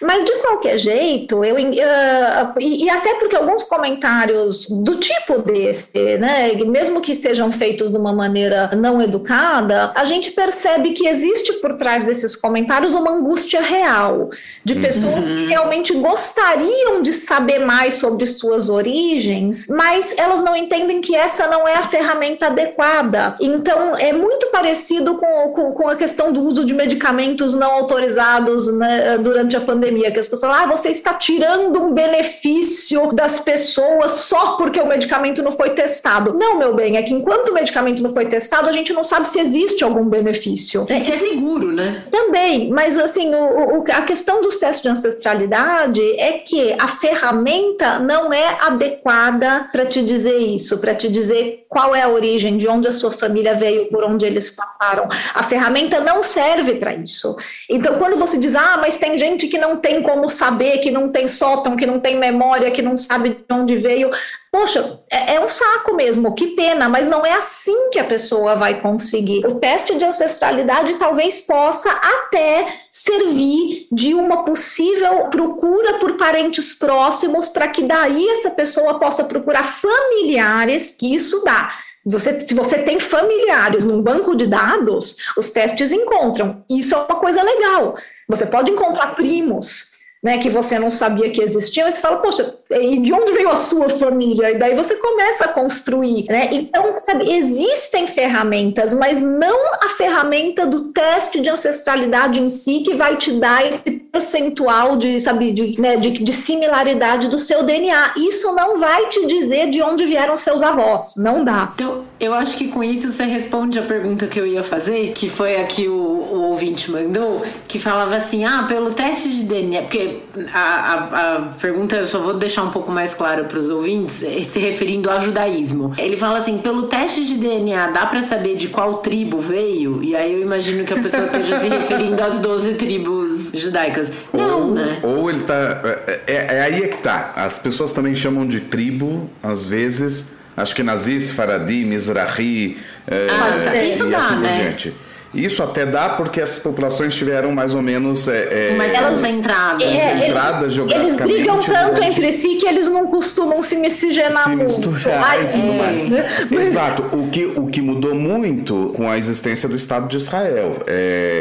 Mas de qualquer jeito, eu uh, e, e, até porque alguns comentários do tipo desse, né, mesmo que sejam feitos de uma maneira não educada, a gente percebe que existe por trás desses comentários uma angústia real de uhum. pessoas uhum. que realmente gostariam de saber mais sobre suas origens, mas elas não entendem que essa não é a ferramenta adequada. Então, é muito parecido com, com, com a questão do uso de medicamentos não autorizados né, durante a pandemia, que as pessoas falam, ah, você está tirando um benefício das pessoas só porque o medicamento não foi testado. Não, meu bem, é que enquanto o medicamento não foi testado, a gente não sabe se existe algum benefício. É, é seguro, né? Também, mas assim, o, o, a questão dos testes de ancestralidade é que a ferramenta não é adequada para te dizer isso, para te dizer qual é a origem, de onde a sua família veio, por onde eles passaram. A ferramenta não serve para isso. Então, quando você diz, ah, mas tem gente que não tem como saber, que não tem sótão, que não tem memória, que não sabe de onde veio, Poxa, é, é, um saco mesmo, que pena, mas não é assim que a pessoa vai conseguir. O teste de ancestralidade talvez possa até servir de uma possível procura por parentes próximos, para que daí essa pessoa possa procurar familiares, que isso dá. Você, se você tem familiares num banco de dados, os testes encontram. Isso é uma coisa legal. Você pode encontrar primos né, que você não sabia que existiam, e você fala, poxa, e de onde veio a sua família? E daí você começa a construir, né? Então, sabe, existem ferramentas, mas não a ferramenta do teste de ancestralidade em si que vai te dar esse percentual de, sabe, de, né, de, de similaridade do seu DNA. Isso não vai te dizer de onde vieram seus avós, não dá. Então, eu acho que com isso você responde a pergunta que eu ia fazer, que foi a que o, o ouvinte mandou, que falava assim, ah, pelo teste de DNA, porque a, a, a, pergunta eu só vou deixar um pouco mais clara para os ouvintes, é se referindo ao judaísmo. Ele fala assim: pelo teste de DNA dá para saber de qual tribo veio? E aí eu imagino que a pessoa esteja se referindo às 12 tribos judaicas. Não, ou, né? Ou ele tá. É, é, é aí é que tá. As pessoas também chamam de tribo, às vezes. Acho que nazis, Faradi, Mizrahi. É, ah, tá. Isso dá, assim né? Diante. Isso até dá porque essas populações tiveram mais ou menos. É, é, mais concentradas. É, concentradas geograficamente. Eles brigam tanto entre si que eles não costumam se miscigenar se muito. Misturar e tudo é. mais. Né? Mas... Exato. O que, o que mudou muito com a existência do Estado de Israel. É,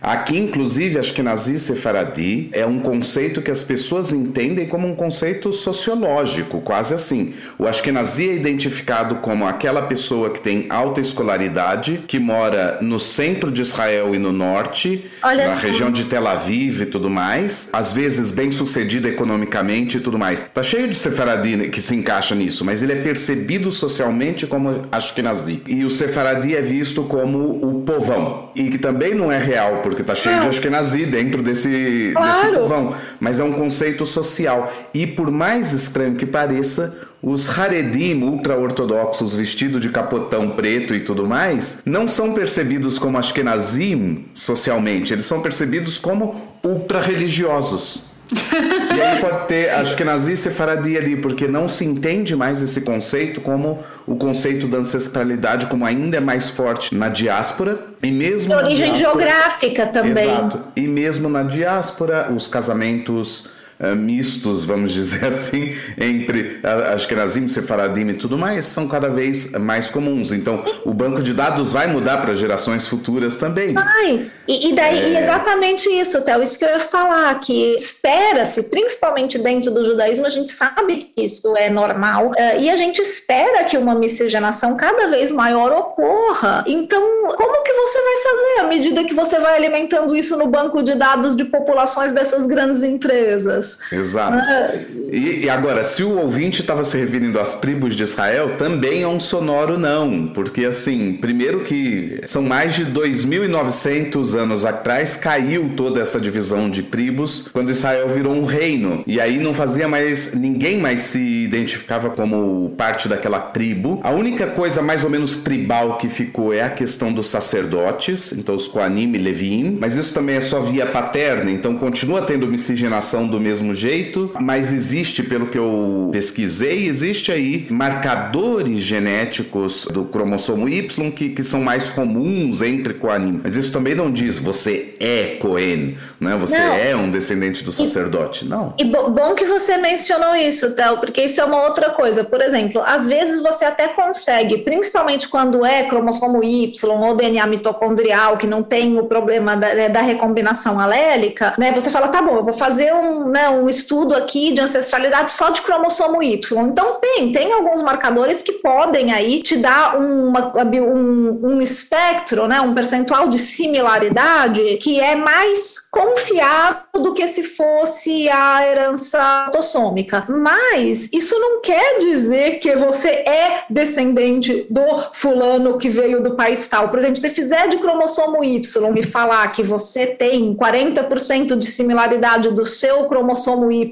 aqui, inclusive, acho que Nazi Sefaradi é um conceito que as pessoas entendem como um conceito sociológico, quase assim. O Ashkenazi é identificado como aquela pessoa que tem alta escolaridade, que mora no centro de Israel e no norte, Olha na assim. região de Tel Aviv e tudo mais, às vezes bem sucedida economicamente e tudo mais. Tá cheio de Sefaradi que se encaixa nisso, mas ele é percebido socialmente como Ashkenazi. E o Sefaradi é visto como o povão. E que também não é real, porque tá cheio de Ashkenazi dentro desse, claro. desse povão. Mas é um conceito social. E por mais estranho que pareça, os Haredim ultra-ortodoxos vestidos de capotão preto e tudo mais não são percebidos como Ashkenazim socialmente, eles são percebidos como ultra-religiosos. e aí pode ter Ashkenazi e Sefaradi ali, porque não se entende mais esse conceito como o conceito da ancestralidade como ainda é mais forte na diáspora e mesmo de origem diáspora, geográfica também. Exato. E mesmo na diáspora, os casamentos uh, mistos, vamos dizer assim, entre Ashkenazim, Sefaradim e tudo mais, são cada vez mais comuns. Então, o banco de dados vai mudar para gerações futuras também. Vai. E, e daí, é... exatamente isso, Théo, isso que eu ia falar, que espera-se, principalmente dentro do judaísmo, a gente sabe que isso é normal, uh, e a gente espera que uma miscigenação cada vez maior ocorra. Então, como que você vai fazer à medida que você vai alimentando isso no banco de dados de populações dessas grandes empresas? Exato. Ah. E, e, agora, se o ouvinte estava se referindo às tribos de Israel, também é um sonoro não, porque assim, primeiro que são mais de 2.900 anos atrás caiu toda essa divisão de tribos quando Israel virou um reino e aí não fazia mais ninguém mais se identificava como parte daquela tribo. A única coisa mais ou menos tribal que ficou é a questão dos sacerdotes, então os Koanim e Levim, mas isso também é só via paterna, então continua tendo miscigenação do mesmo mesmo jeito, mas existe, pelo que eu pesquisei, existe aí marcadores genéticos do cromossomo Y que, que são mais comuns entre coanim. Mas isso também não diz você é Cohen, né? Você não. é um descendente do sacerdote. Não. E bom que você mencionou isso, Théo, porque isso é uma outra coisa. Por exemplo, às vezes você até consegue, principalmente quando é cromossomo Y ou DNA mitocondrial, que não tem o problema da, né, da recombinação alélica, né? Você fala, tá bom, eu vou fazer um, né, um estudo aqui de ancestralidade só de cromossomo Y. Então tem, tem alguns marcadores que podem aí te dar uma, um, um espectro, né, um percentual de similaridade que é mais confiável do que se fosse a herança autossômica. Mas isso não quer dizer que você é descendente do fulano que veio do país tal. Por exemplo, se fizer de cromossomo Y me falar que você tem 40% de similaridade do seu cromossomo Y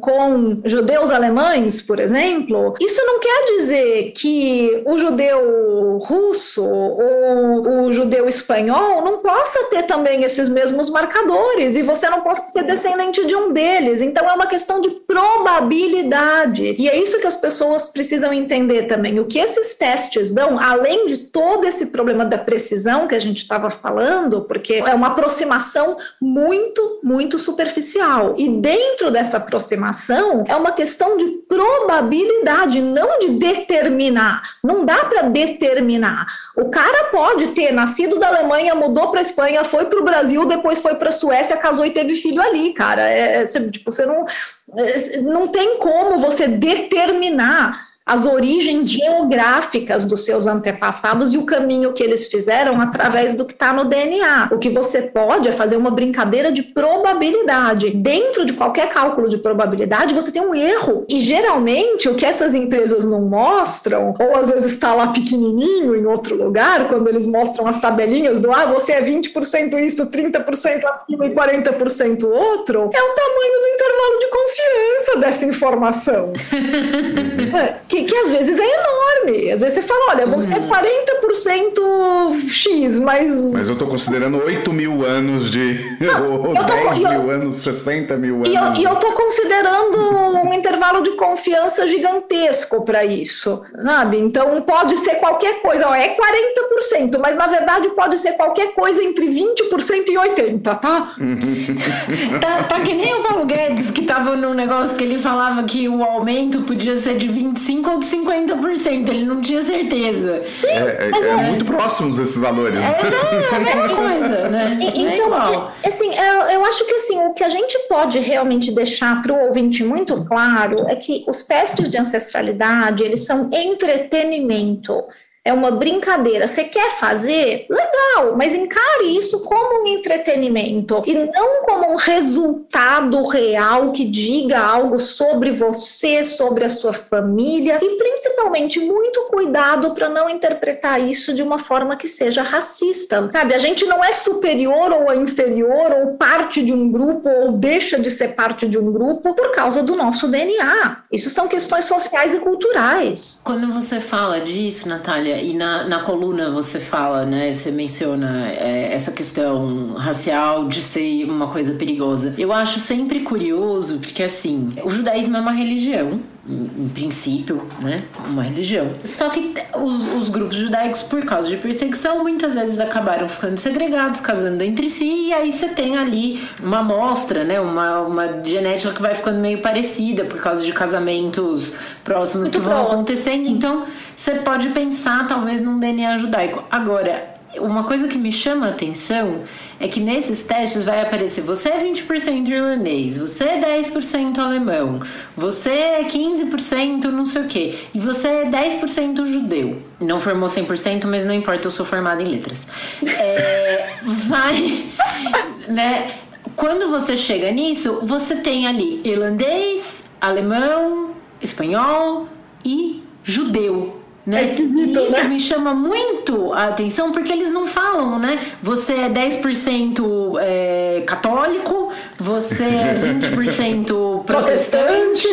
com judeus alemães, por exemplo, isso não quer dizer que o judeu russo ou o judeu espanhol não possa ter também esses mesmos marcadores e você não pode ser descendente de um deles. Então é uma questão de probabilidade. E é isso que as pessoas precisam entender também. O que esses testes dão, além de todo esse problema da precisão que a gente estava falando, porque é uma aproximação muito, muito superficial. E dentro dessa aproximação é uma questão de probabilidade, não de determinar. Não dá para determinar. O cara pode ter nascido da Alemanha, mudou para a Espanha, foi para o Brasil, depois foi para a Suécia Suécia casou e teve filho ali, cara. É, é tipo, você não, é, não tem como você determinar as origens geográficas dos seus antepassados e o caminho que eles fizeram através do que está no DNA. O que você pode é fazer uma brincadeira de probabilidade. Dentro de qualquer cálculo de probabilidade, você tem um erro. E geralmente, o que essas empresas não mostram, ou às vezes está lá pequenininho em outro lugar, quando eles mostram as tabelinhas do ah, você é 20% isso, 30% aquilo e 40% outro, é o tamanho do intervalo de confiança dessa informação. que, que às vezes é enorme. Às vezes você fala, olha, você é 40% uhum. X, mas. Mas eu estou considerando 8 mil anos de. Não, ou 10 mil eu, anos, 60 mil anos. E eu, e eu tô considerando um intervalo de confiança gigantesco para isso, sabe? Então pode ser qualquer coisa, ó, é 40%, mas na verdade pode ser qualquer coisa entre 20% e 80%, tá? tá? Tá que nem o Paulo Guedes que tava num negócio que ele falava que o aumento podia ser de 25 ou de 50%, ele não tinha certeza. É, é, é, é muito próximos esses valores. É, é a mesma coisa, né? E, é então, assim, eu, eu acho que assim, o que a gente pode realmente deixar para o ouvinte muito claro é que os testes de ancestralidade, eles são entretenimento é uma brincadeira. Você quer fazer? Legal, mas encare isso como um entretenimento e não como um resultado real que diga algo sobre você, sobre a sua família e principalmente muito cuidado para não interpretar isso de uma forma que seja racista. Sabe, a gente não é superior ou inferior ou parte de um grupo ou deixa de ser parte de um grupo por causa do nosso DNA. Isso são questões sociais e culturais. Quando você fala disso, Natália, e na, na coluna você fala, né? Você menciona é, essa questão racial de ser uma coisa perigosa. Eu acho sempre curioso, porque assim, o judaísmo é uma religião em princípio, né, uma religião. Só que os, os, grupos judaicos, por causa de perseguição, muitas vezes acabaram ficando segregados, casando entre si, e aí você tem ali uma amostra, né, uma, uma genética que vai ficando meio parecida por causa de casamentos próximos Muito que vão próximo. acontecendo. Então, você pode pensar talvez num DNA judaico. Agora, uma coisa que me chama a atenção é que nesses testes vai aparecer você é 20% irlandês, você é 10% alemão, você é 15% não sei o quê, e você é 10% judeu. Não formou 100%, mas não importa, eu sou formada em letras. É, vai, né? Quando você chega nisso, você tem ali irlandês, alemão, espanhol e judeu. Né? É esquisito, Isso né? me chama muito a atenção porque eles não falam, né? Você é 10% é, católico, você é 20% protestante,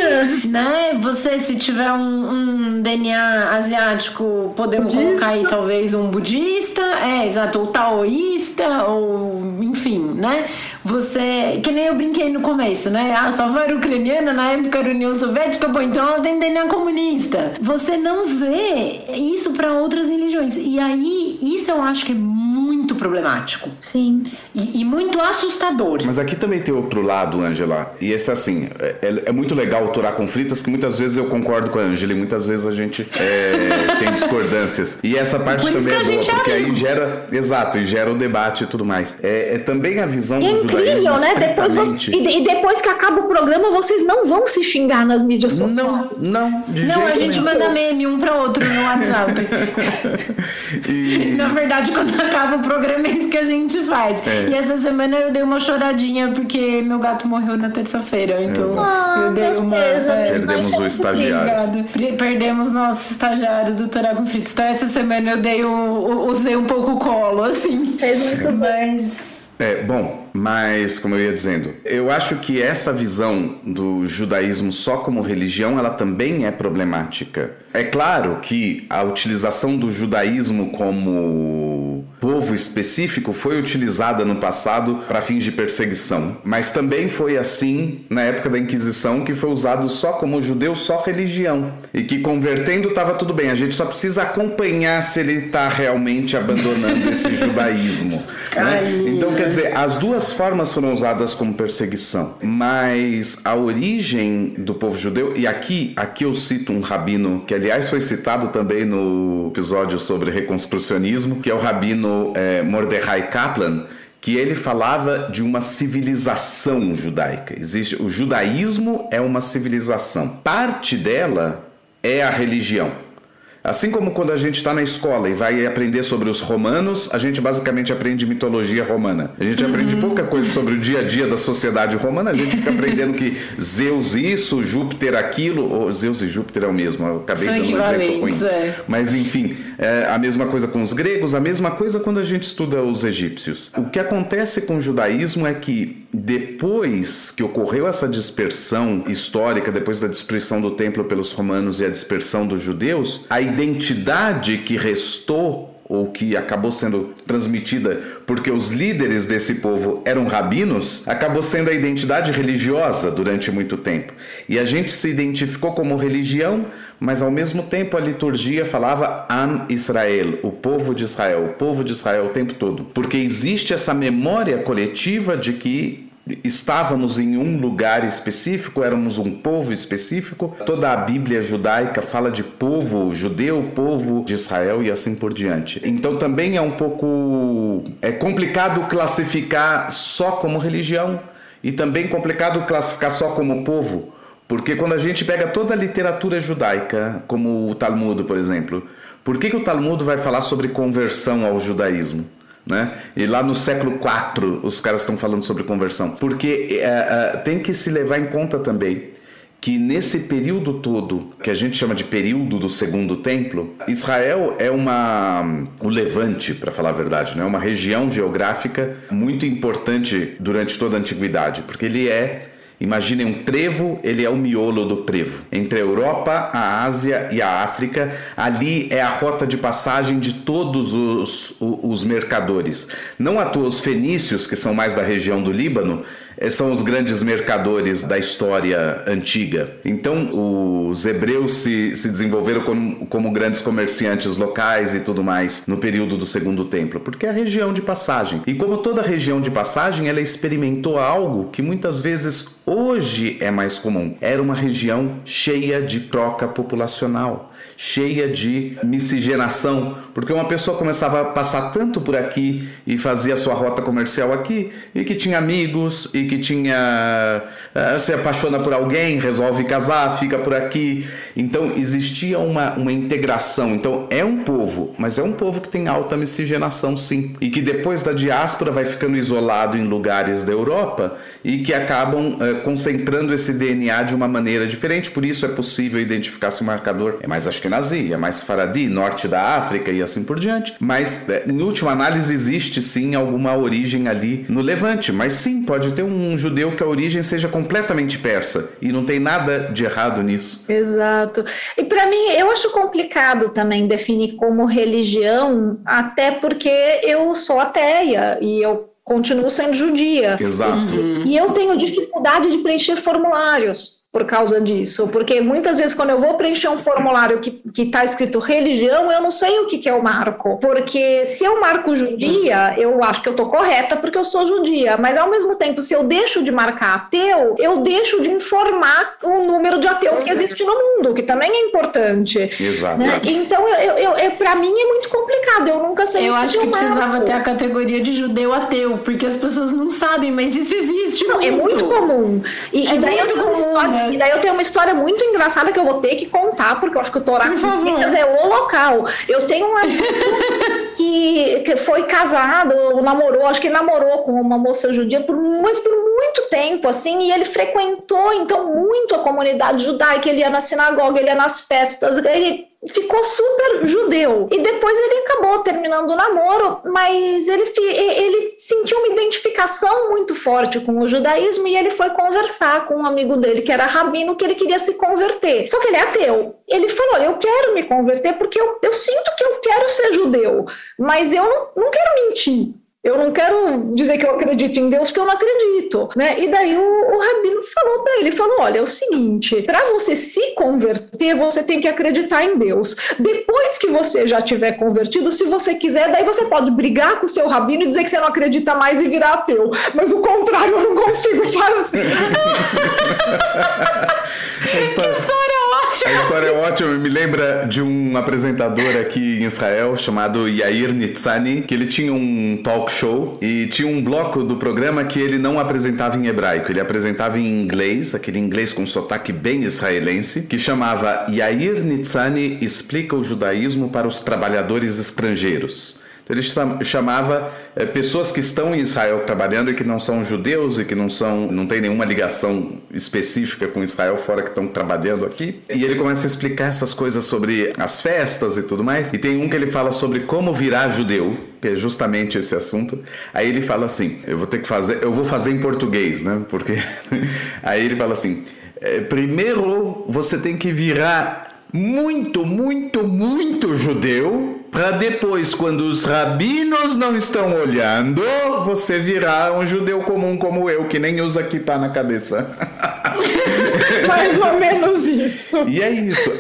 né? Você, se tiver um, um DNA asiático, podemos budista. colocar aí talvez um budista, é, exato, ou taoísta, ou enfim, né? Você. Que nem eu brinquei no começo, né? Ah, só era ucraniana, na época era União Soviética, bom, então ela tem DNA comunista. Você não vê isso para outras religiões. E aí, isso eu acho que é muito problemático. Sim. E, e, muito assustador. Mas aqui também tem outro lado, Angela. E esse, assim, é, é, é muito legal turar conflitos que muitas vezes eu concordo com a Angela e muitas vezes a gente é, tem discordâncias. E essa parte também é boa, porque aí gera. Exato, e gera o debate e tudo mais. É, é também a visão é do incrível, né? Depois você, e, e, depois que acaba o programa, vocês não vão se xingar nas mídias sociais. Não, não. De não, a gente nenhum. manda meme um para outro no WhatsApp. e... Na verdade, quando acaba o programa, é isso que a gente faz. É. E essa semana eu dei uma choradinha porque meu gato morreu na terça-feira. Então ah, eu dei uma. É, Perdemos o estagiário. Perdemos nosso estagiário do Torago Frito. Então essa semana eu dei um. usei um pouco o colo, assim. Fez muito Mas. É, bom, mas como eu ia dizendo, eu acho que essa visão do judaísmo só como religião, ela também é problemática. É claro que a utilização do judaísmo como povo específico foi utilizada no passado para fins de perseguição, mas também foi assim na época da Inquisição que foi usado só como judeu, só religião, e que convertendo estava tudo bem. A gente só precisa acompanhar se ele está realmente abandonando esse judaísmo. Né? Então, quer dizer, as duas formas foram usadas como perseguição, mas a origem do povo judeu, e aqui, aqui eu cito um rabino que, aliás, foi citado também no episódio sobre reconstrucionismo, que é o rabino é, Mordecai Kaplan, que ele falava de uma civilização judaica. Existe o judaísmo é uma civilização. Parte dela é a religião. Assim como quando a gente está na escola e vai aprender sobre os romanos, a gente basicamente aprende mitologia romana. A gente uhum. aprende pouca coisa sobre o dia a dia da sociedade romana, a gente fica aprendendo que Zeus isso, Júpiter aquilo, ou Zeus e Júpiter é o mesmo, eu acabei São dando um exemplo ruim. É. Mas enfim, é a mesma coisa com os gregos, a mesma coisa quando a gente estuda os egípcios. O que acontece com o judaísmo é que depois que ocorreu essa dispersão histórica, depois da destruição do templo pelos romanos e a dispersão dos judeus, a identidade que restou ou que acabou sendo transmitida porque os líderes desse povo eram rabinos, acabou sendo a identidade religiosa durante muito tempo. E a gente se identificou como religião, mas ao mesmo tempo a liturgia falava Am Israel, o povo de Israel, o povo de Israel o tempo todo. Porque existe essa memória coletiva de que estávamos em um lugar específico, éramos um povo específico. Toda a Bíblia judaica fala de povo judeu, povo de Israel e assim por diante. Então também é um pouco é complicado classificar só como religião e também complicado classificar só como povo, porque quando a gente pega toda a literatura judaica, como o Talmud, por exemplo, por que, que o Talmud vai falar sobre conversão ao judaísmo? Né? E lá no século IV os caras estão falando sobre conversão. Porque é, é, tem que se levar em conta também que nesse período todo, que a gente chama de período do Segundo Templo, Israel é uma o Levante, para falar a verdade, né? uma região geográfica muito importante durante toda a antiguidade, porque ele é Imaginem um trevo, ele é o miolo do trevo. Entre a Europa, a Ásia e a África, ali é a rota de passagem de todos os, os mercadores. Não à toa os fenícios, que são mais da região do Líbano, são os grandes mercadores da história antiga. Então, os hebreus se, se desenvolveram como, como grandes comerciantes locais e tudo mais no período do Segundo Templo, porque é a região de passagem. E como toda região de passagem, ela experimentou algo que muitas vezes hoje é mais comum. Era uma região cheia de troca populacional cheia de miscigenação, porque uma pessoa começava a passar tanto por aqui e fazia sua rota comercial aqui, e que tinha amigos, e que tinha. Uh, se apaixona por alguém, resolve casar, fica por aqui. Então existia uma, uma integração. Então é um povo, mas é um povo que tem alta miscigenação, sim, e que depois da diáspora vai ficando isolado em lugares da Europa e que acabam uh, concentrando esse DNA de uma maneira diferente, por isso é possível identificar se o marcador é mais Ashkenazi, é mais Faradi, norte da África e assim por diante. Mas, é, em última análise, existe sim alguma origem ali no Levante. Mas sim, pode ter um judeu que a origem seja completamente persa. E não tem nada de errado nisso. Exato. E para mim, eu acho complicado também definir como religião, até porque eu sou ateia e eu continuo sendo judia. Exato. E eu tenho dificuldade de preencher formulários por causa disso, porque muitas vezes quando eu vou preencher um formulário que está escrito religião, eu não sei o que, que é o marco, porque se eu marco judia, eu acho que eu estou correta porque eu sou judia, mas ao mesmo tempo, se eu deixo de marcar ateu, eu deixo de informar o número de ateus que existe no mundo, que também é importante. Exato. Né? Então, eu, eu, eu para mim é muito complicado, eu nunca sei. Eu acho que, que precisava ter a categoria de judeu ateu, porque as pessoas não sabem, mas isso existe não, muito. É muito comum. E, é e daí muito comum, né? E daí eu tenho uma história muito engraçada que eu vou ter que contar, porque eu acho que o Torá é o local. Eu tenho uma que, que foi casado, namorou, acho que namorou com uma moça judia, por, mas por muito tempo, assim, e ele frequentou, então, muito a comunidade judaica, ele ia na sinagoga, ele ia nas festas, ele ficou super judeu. E depois ele acabou terminando o namoro, mas ele, ele sentiu uma identificação muito forte com o judaísmo e ele foi conversar com um amigo dele, que era rabino, que ele queria se converter. Só que ele é ateu. Ele falou: Eu quero me converter porque eu, eu sinto que eu quero ser judeu, mas eu não, não quero mentir. Eu não quero dizer que eu acredito em Deus, porque eu não acredito, né? E daí o, o rabino falou para ele, falou, olha, é o seguinte, para você se converter, você tem que acreditar em Deus. Depois que você já tiver convertido, se você quiser, daí você pode brigar com o seu rabino e dizer que você não acredita mais e virar ateu. Mas o contrário eu não consigo fazer. que história a história é ótima, me lembra de um apresentador aqui em Israel chamado Yair Nitzani, que ele tinha um talk show e tinha um bloco do programa que ele não apresentava em hebraico, ele apresentava em inglês, aquele inglês com sotaque bem israelense, que chamava Yair Nitzani explica o judaísmo para os trabalhadores estrangeiros. Então ele chamava é, pessoas que estão em Israel trabalhando e que não são judeus e que não são, não tem nenhuma ligação específica com Israel fora que estão trabalhando aqui. E ele começa a explicar essas coisas sobre as festas e tudo mais. E tem um que ele fala sobre como virar judeu, que é justamente esse assunto. Aí ele fala assim: eu vou ter que fazer, eu vou fazer em português, né? Porque aí ele fala assim: é, primeiro você tem que virar muito, muito, muito judeu para depois, quando os rabinos não estão olhando, você virar um judeu comum como eu, que nem usa kippah na cabeça. Mais ou menos isso. E é isso.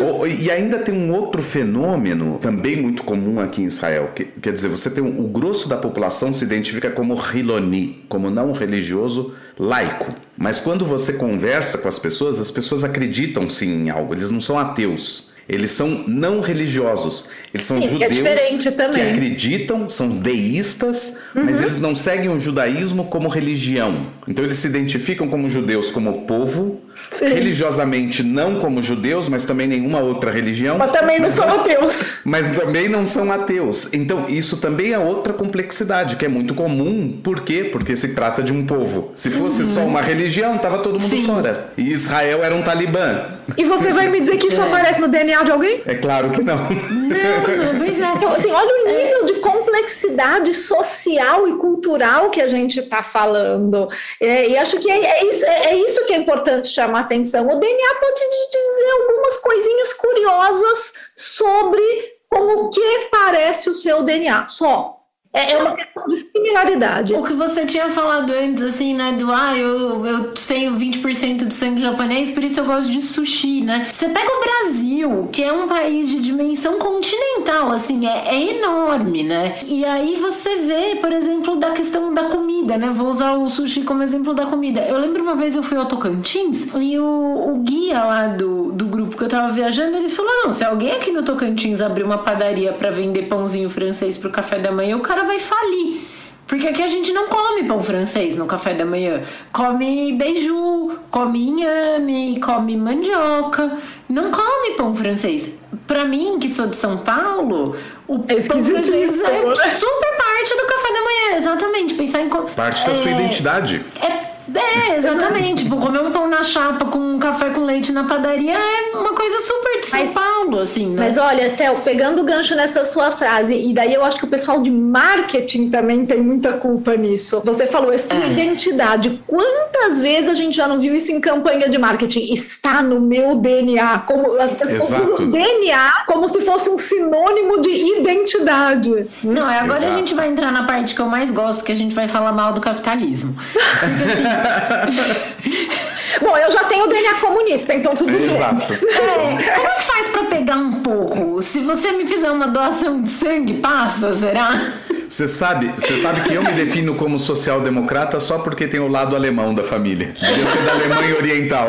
E ainda tem um outro fenômeno, também muito comum aqui em Israel. Que, quer dizer, você tem um, o grosso da população se identifica como Hiloni, como não religioso laico. Mas quando você conversa com as pessoas, as pessoas acreditam sim em algo, eles não são ateus. Eles são não religiosos. Eles são Sim, é judeus é que acreditam, são deístas, uhum. mas eles não seguem o judaísmo como religião. Então eles se identificam como judeus como povo, Sim. religiosamente não como judeus, mas também nenhuma outra religião. Mas também não são ateus. Mas também não são ateus. Então isso também é outra complexidade que é muito comum. Por quê? Porque se trata de um povo. Se fosse uhum. só uma religião, tava todo mundo Sim. fora. E Israel era um talibã. E você vai me dizer que isso é. aparece no DNA de alguém? É claro que não. Não. Pois é. Então, assim, olha o nível de complexidade social e cultural que a gente está falando. É, e acho que é, é, isso, é, é, isso que é importante chamar atenção. O DNA pode dizer algumas coisinhas curiosas sobre como que parece o seu DNA, só. É, é uma questão de similaridade. O que você tinha falado antes, assim, né? Do ah, eu, eu tenho 20% de sangue japonês, por isso eu gosto de sushi, né? Você pega o Brasil, que é um país de dimensão continental, assim, é, é enorme, né? E aí você vê, por exemplo, da questão da comida, né? Vou usar o sushi como exemplo da comida. Eu lembro uma vez eu fui ao Tocantins e o, o guia lá do, do grupo que eu tava viajando, ele falou: não, se alguém aqui no Tocantins abrir uma padaria para vender pãozinho francês pro café da manhã, o cara vai falir. Porque aqui a gente não come pão francês no café da manhã. Come beiju, come inhame, come mandioca. Não come pão francês. Pra mim, que sou de São Paulo, o é pão francês é né? super parte do café da manhã. Exatamente. Pensar em... Parte da sua é, identidade. É É, exatamente. tipo, comer um pão na chapa com um café com leite na padaria é uma coisa super de São mas, Paulo, assim, né? Mas olha, Theo, pegando o gancho nessa sua frase, e daí eu acho que o pessoal de marketing também tem muita culpa nisso. Você falou, é sua é. identidade. Quantas vezes a gente já não viu isso em campanha de marketing? Está no meu DNA. Como as pessoas usam DNA como se fosse um sinônimo de identidade. Não, é agora Exato. a gente vai entrar na parte que eu mais gosto, que a gente vai falar mal do capitalismo. Porque assim. Bom, eu já tenho o DNA comunista, então tudo Exato. bem. É, como é que faz para pegar um pouco? Se você me fizer uma doação de sangue, passa, será? Você sabe, você sabe que eu me defino como social-democrata só porque tem o lado alemão da família. Eu sou da Alemanha Oriental.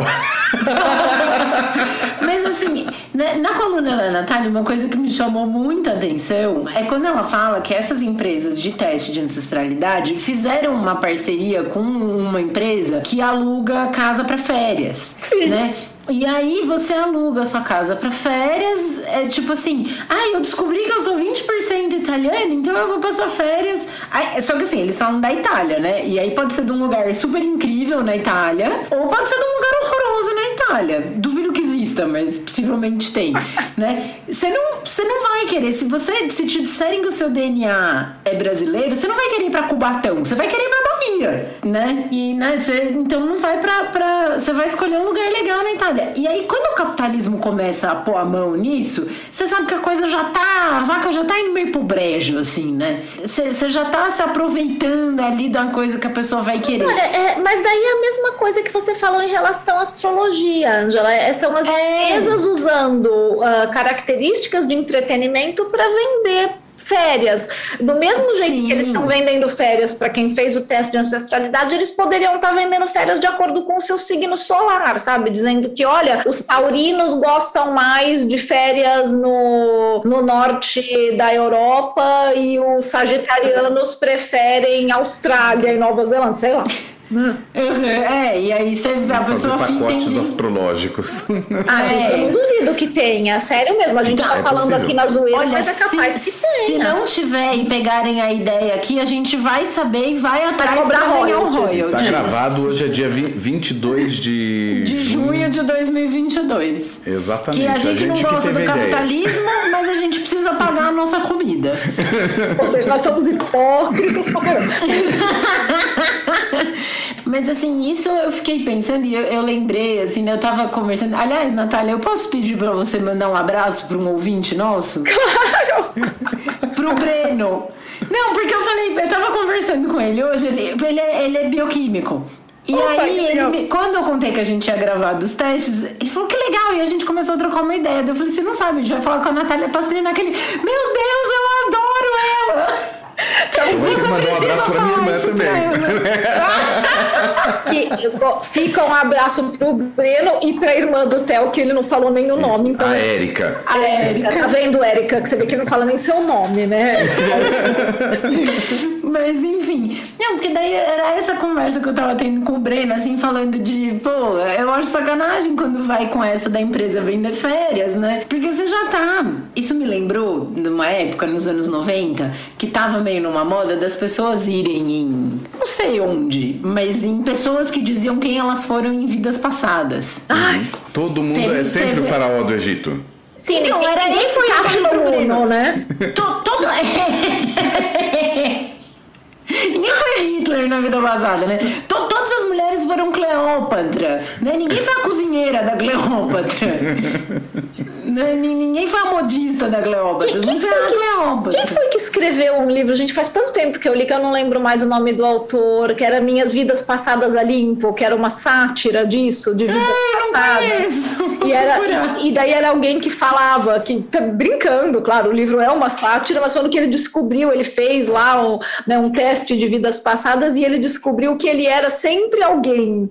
Né, na coluna da Natália, uma coisa que me chamou muita atenção é quando ela fala que essas empresas de teste de ancestralidade fizeram uma parceria com uma empresa que aluga casa para férias, né? E aí você aluga a sua casa para férias, é tipo assim, ah, eu descobri que eu sou 20% italiano, então eu vou passar férias. Aí, só que assim, eles falam da Itália, né? E aí pode ser de um lugar super incrível na Itália, ou pode ser de um lugar horroroso na Itália. Que exista, mas possivelmente tem, né? Você não, você não vai querer, se você se te disserem que o seu DNA é brasileiro, você não vai querer ir pra Cubatão, você vai querer ir pra Bahia, né? E, né, você, então não vai pra, pra. Você vai escolher um lugar legal na Itália. E aí quando o capitalismo começa a pôr a mão nisso, você sabe que a coisa já tá. A vaca já tá indo meio pro brejo, assim, né? Você já tá se aproveitando ali da coisa que a pessoa vai querer. Olha, é, mas daí é a mesma coisa que você falou em relação à astrologia, Angela. É, são as é. Empresas usando uh, características de entretenimento para vender férias. Do mesmo jeito Sim. que eles estão vendendo férias para quem fez o teste de ancestralidade, eles poderiam estar tá vendendo férias de acordo com o seu signo solar, sabe? Dizendo que, olha, os taurinos gostam mais de férias no, no norte da Europa e os sagitarianos preferem Austrália e Nova Zelândia, sei lá. Uhum. É, e aí você a pessoa fazer pacotes entende... astrológicos. Ah, é. eu não duvido que tenha, sério mesmo. A gente tá, é falando possível. aqui na zoeira, Olha, mas é capaz se, que tenha. Se não tiver e pegarem a ideia aqui, a gente vai saber e vai atrás cobrar royalties. Tá gravado, hoje é dia 22 de... De junho de 2022. Exatamente. Que a gente, a gente não gosta do capitalismo, mas a gente precisa pagar a nossa comida. Ou seja, nós somos hipócritas pra caramba. Mas assim, isso eu fiquei pensando e eu, eu, lembrei, assim, né, eu tava conversando. Aliás, Natália, eu posso pedir pra você mandar um abraço pra um ouvinte nosso? Claro! Pro Breno. Não, porque eu falei, eu tava conversando com ele hoje, ele, ele, é, ele é bioquímico. E Opa, aí, ele, quando eu contei que a gente tinha gravado os testes, ele falou que legal, e a gente começou a trocar uma ideia. Eu falei, você não sabe, a gente vai falar com a Natália Pastrina, aquele, meu Deus, eu adoro ela! Eu vou mandar um abraço pra minha irmã também. fica um abraço pro Breno e pra irmã do Theo, que ele não falou nem o nome. Então... A Érica. A Érica. Tá vendo, Érica? Que você vê que ele não fala nem seu nome, né? Mas enfim. Não, porque daí era essa conversa que eu tava tendo com o Breno, assim, falando de, pô, eu acho sacanagem quando vai com essa da empresa vender férias, né? Porque você já tá. Isso me lembrou de uma época, nos anos 90, que tava meio numa moda das pessoas irem em. não sei onde, mas em pessoas que diziam quem elas foram em vidas passadas. Ai, Todo mundo teve, é sempre teve... o faraó do Egito. Sim, então, era esse foi caso do Bruno, né? todo. Ninguém foi Hitler na vida passada, né? todas as mulheres foram Cleópatra, né? Ninguém foi a cozinheira da Cleópatra. né? Ninguém foi a modista da Cleópatra. Quem, quem foi a Cleópatra. Quem foi que escreveu um livro? Gente, faz tanto tempo que eu li que eu não lembro mais o nome do autor, que era Minhas Vidas Passadas a Limpo, que era uma sátira disso, de vidas é, passadas. E, era, e, e, daí era alguém que falava, que tá brincando, claro, o livro é uma sátira, mas quando que ele descobriu, ele fez lá um, né, um teste de vidas passadas e ele descobriu que ele era sempre alguém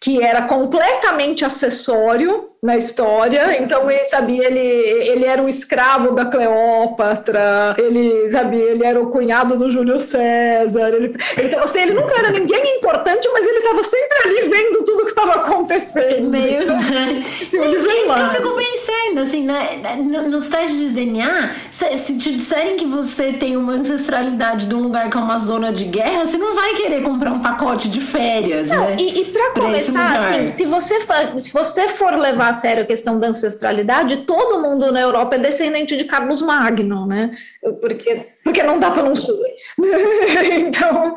que era completamente acessório na história, então ele sabia, ele, ele era o escravo da Cleópatra, ele sabia, ele era o cunhado do Júlio César, ele, ele, assim, ele nunca era ninguém importante, mas ele estava sempre ali vendo tudo que estava acontecendo. Meio... Então, é isso que eu fico pensando assim, né? Nos testes de DNA, se te disserem que você tem uma ancestralidade de um lugar que é uma zona de guerra, você não vai querer comprar um pacote de férias, não, né? E, e pra, pra começar, assim, se você, for, se você for levar a sério a questão da ancestralidade, todo mundo na Europa é descendente de Carlos Magno, né? Porque porque não dá para não ser. então,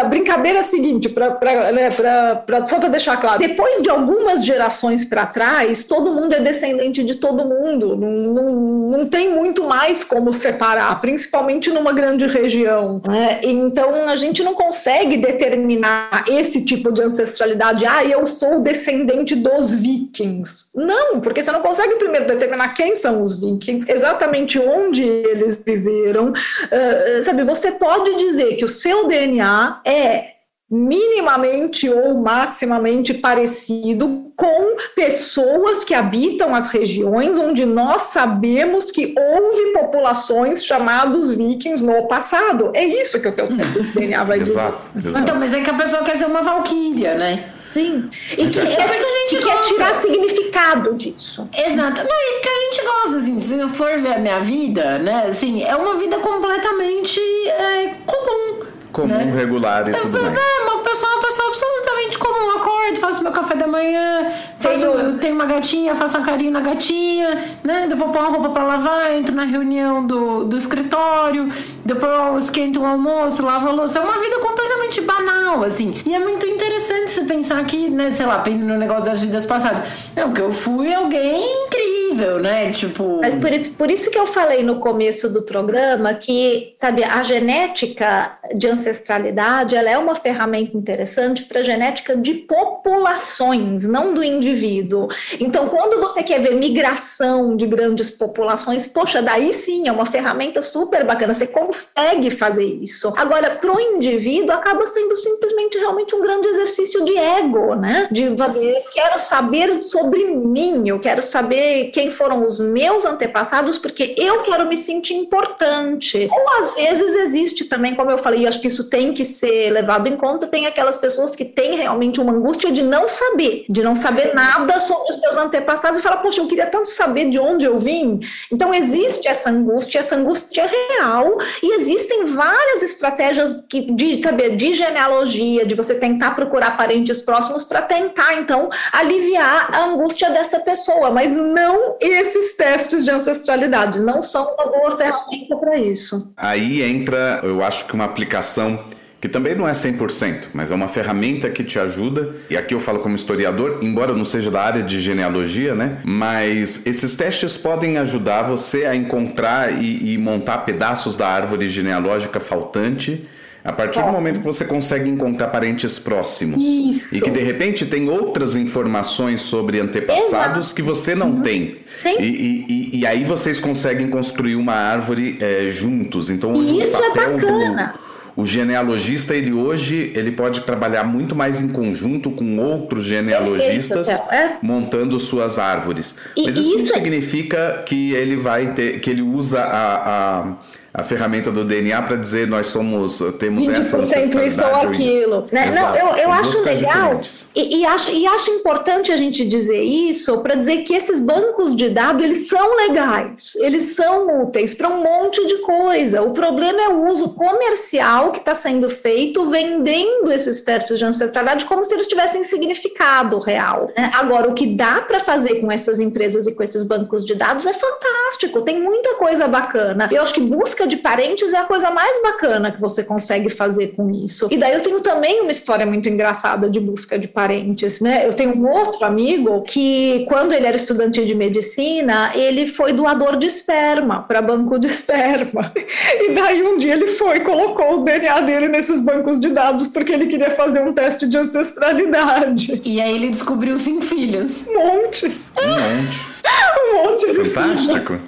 a, brincadeira é a seguinte, pra, pra, né, pra, pra só para deixar claro: depois de algumas gerações para trás, todo mundo é descendente de todo mundo, não, não, não tem muito mais como separar, principalmente numa grande região. Né? Então, a gente não consegue determinar esse tipo de ancestralidade. Ah, eu sou descendente dos vikings. Não, porque você não consegue primeiro determinar quem são os vikings, exatamente onde eles viveram. Uh, sabe, você pode dizer que o seu DNA é minimamente ou maximamente parecido com pessoas que habitam as regiões onde nós sabemos que houve populações chamados vikings no passado. É isso que o teu DNA vai dizer. Exato, exato. Então, mas é que a pessoa quer ser uma valquíria, né? Sim. E que, é, é que a gente quer tirar significado disso. Exato. Não, e que a gente gosta, assim, se eu for ver a minha vida, né, assim, é uma vida completamente é, comum. Comum, né? regular e é, tudo é, mais. É, uma pessoa, uma pessoa absolutamente comum. Acordo, faço meu café da manhã, faço, tenho, tenho uma gatinha, faço um carinho na gatinha, né? Depois ponho a roupa pra lavar, entro na reunião do, do escritório, depois eu esquento o um almoço, lavo a louça. É uma vida completamente banal, assim. E é muito interessante você pensar que, né, sei lá, pensando no negócio das vidas passadas. Não, que eu fui alguém incrível, né? Tipo. Mas por, por isso que eu falei no começo do programa que, sabe, a genética de ancestralidade ela é uma ferramenta interessante para genética de populações, não do indivíduo. Então, quando você quer ver migração de grandes populações, poxa, daí sim é uma ferramenta super bacana, você consegue fazer isso. Agora, para o indivíduo, acaba sendo simplesmente realmente um grande exercício de ego, né? De saber, quero saber sobre mim, eu quero saber quem foram os meus antepassados, porque eu quero me sentir importante. Ou às vezes existe também, como eu falei, acho que isso tem que ser levado em conta, tem aquelas pessoas que têm realmente uma angústia de não saber, de não saber nada sobre os seus antepassados e falar, poxa, eu queria tanto saber de onde eu vim. Então existe essa angústia, essa angústia é real e existem várias estratégias que, de saber de genealogia, de você tentar procurar parentes próximos para tentar então aliviar a angústia dessa pessoa, mas não esses testes de ancestralidade, não são uma boa ferramenta para isso. Aí entra, eu acho que uma aplicação que também não é 100%, mas é uma ferramenta que te ajuda. E aqui eu falo como historiador, embora eu não seja da área de genealogia, né? Mas esses testes podem ajudar você a encontrar e, e montar pedaços da árvore genealógica faltante. A partir do momento que você consegue encontrar parentes próximos Isso. e que de repente tem outras informações sobre antepassados Exato. que você não uhum. tem. E, e, e, aí vocês conseguem construir uma árvore é, juntos. Então hoje Isso o é papel é bacana. do o genealogista, ele hoje, ele pode trabalhar muito mais em conjunto com outros genealogistas, é. montando suas árvores. E Mas isso, isso é significa que ele vai ter, que ele usa a, a a ferramenta do DNA para dizer nós somos temos 20% essa isso ou aquilo. Né? Não, eu, eu acho legal e, e, acho, e acho importante a gente dizer isso para dizer que esses bancos de dados eles são legais, eles são úteis para um monte de coisa. O problema é o uso comercial que está sendo feito vendendo esses testes de ancestralidade como se eles tivessem significado real. Né? Agora, o que dá para fazer com essas empresas e com esses bancos de dados é fantástico, tem muita coisa bacana. Eu acho que busca busca de parentes é a coisa mais bacana que você consegue fazer com isso. E daí eu tenho também uma história muito engraçada de busca de parentes, né? Eu tenho um outro amigo que, quando ele era estudante de medicina, ele foi doador de esperma para banco de esperma. E daí um dia ele foi e colocou o DNA dele nesses bancos de dados porque ele queria fazer um teste de ancestralidade. E aí ele descobriu cinco filhos. Montes. Um monte. um monte de Fantástico.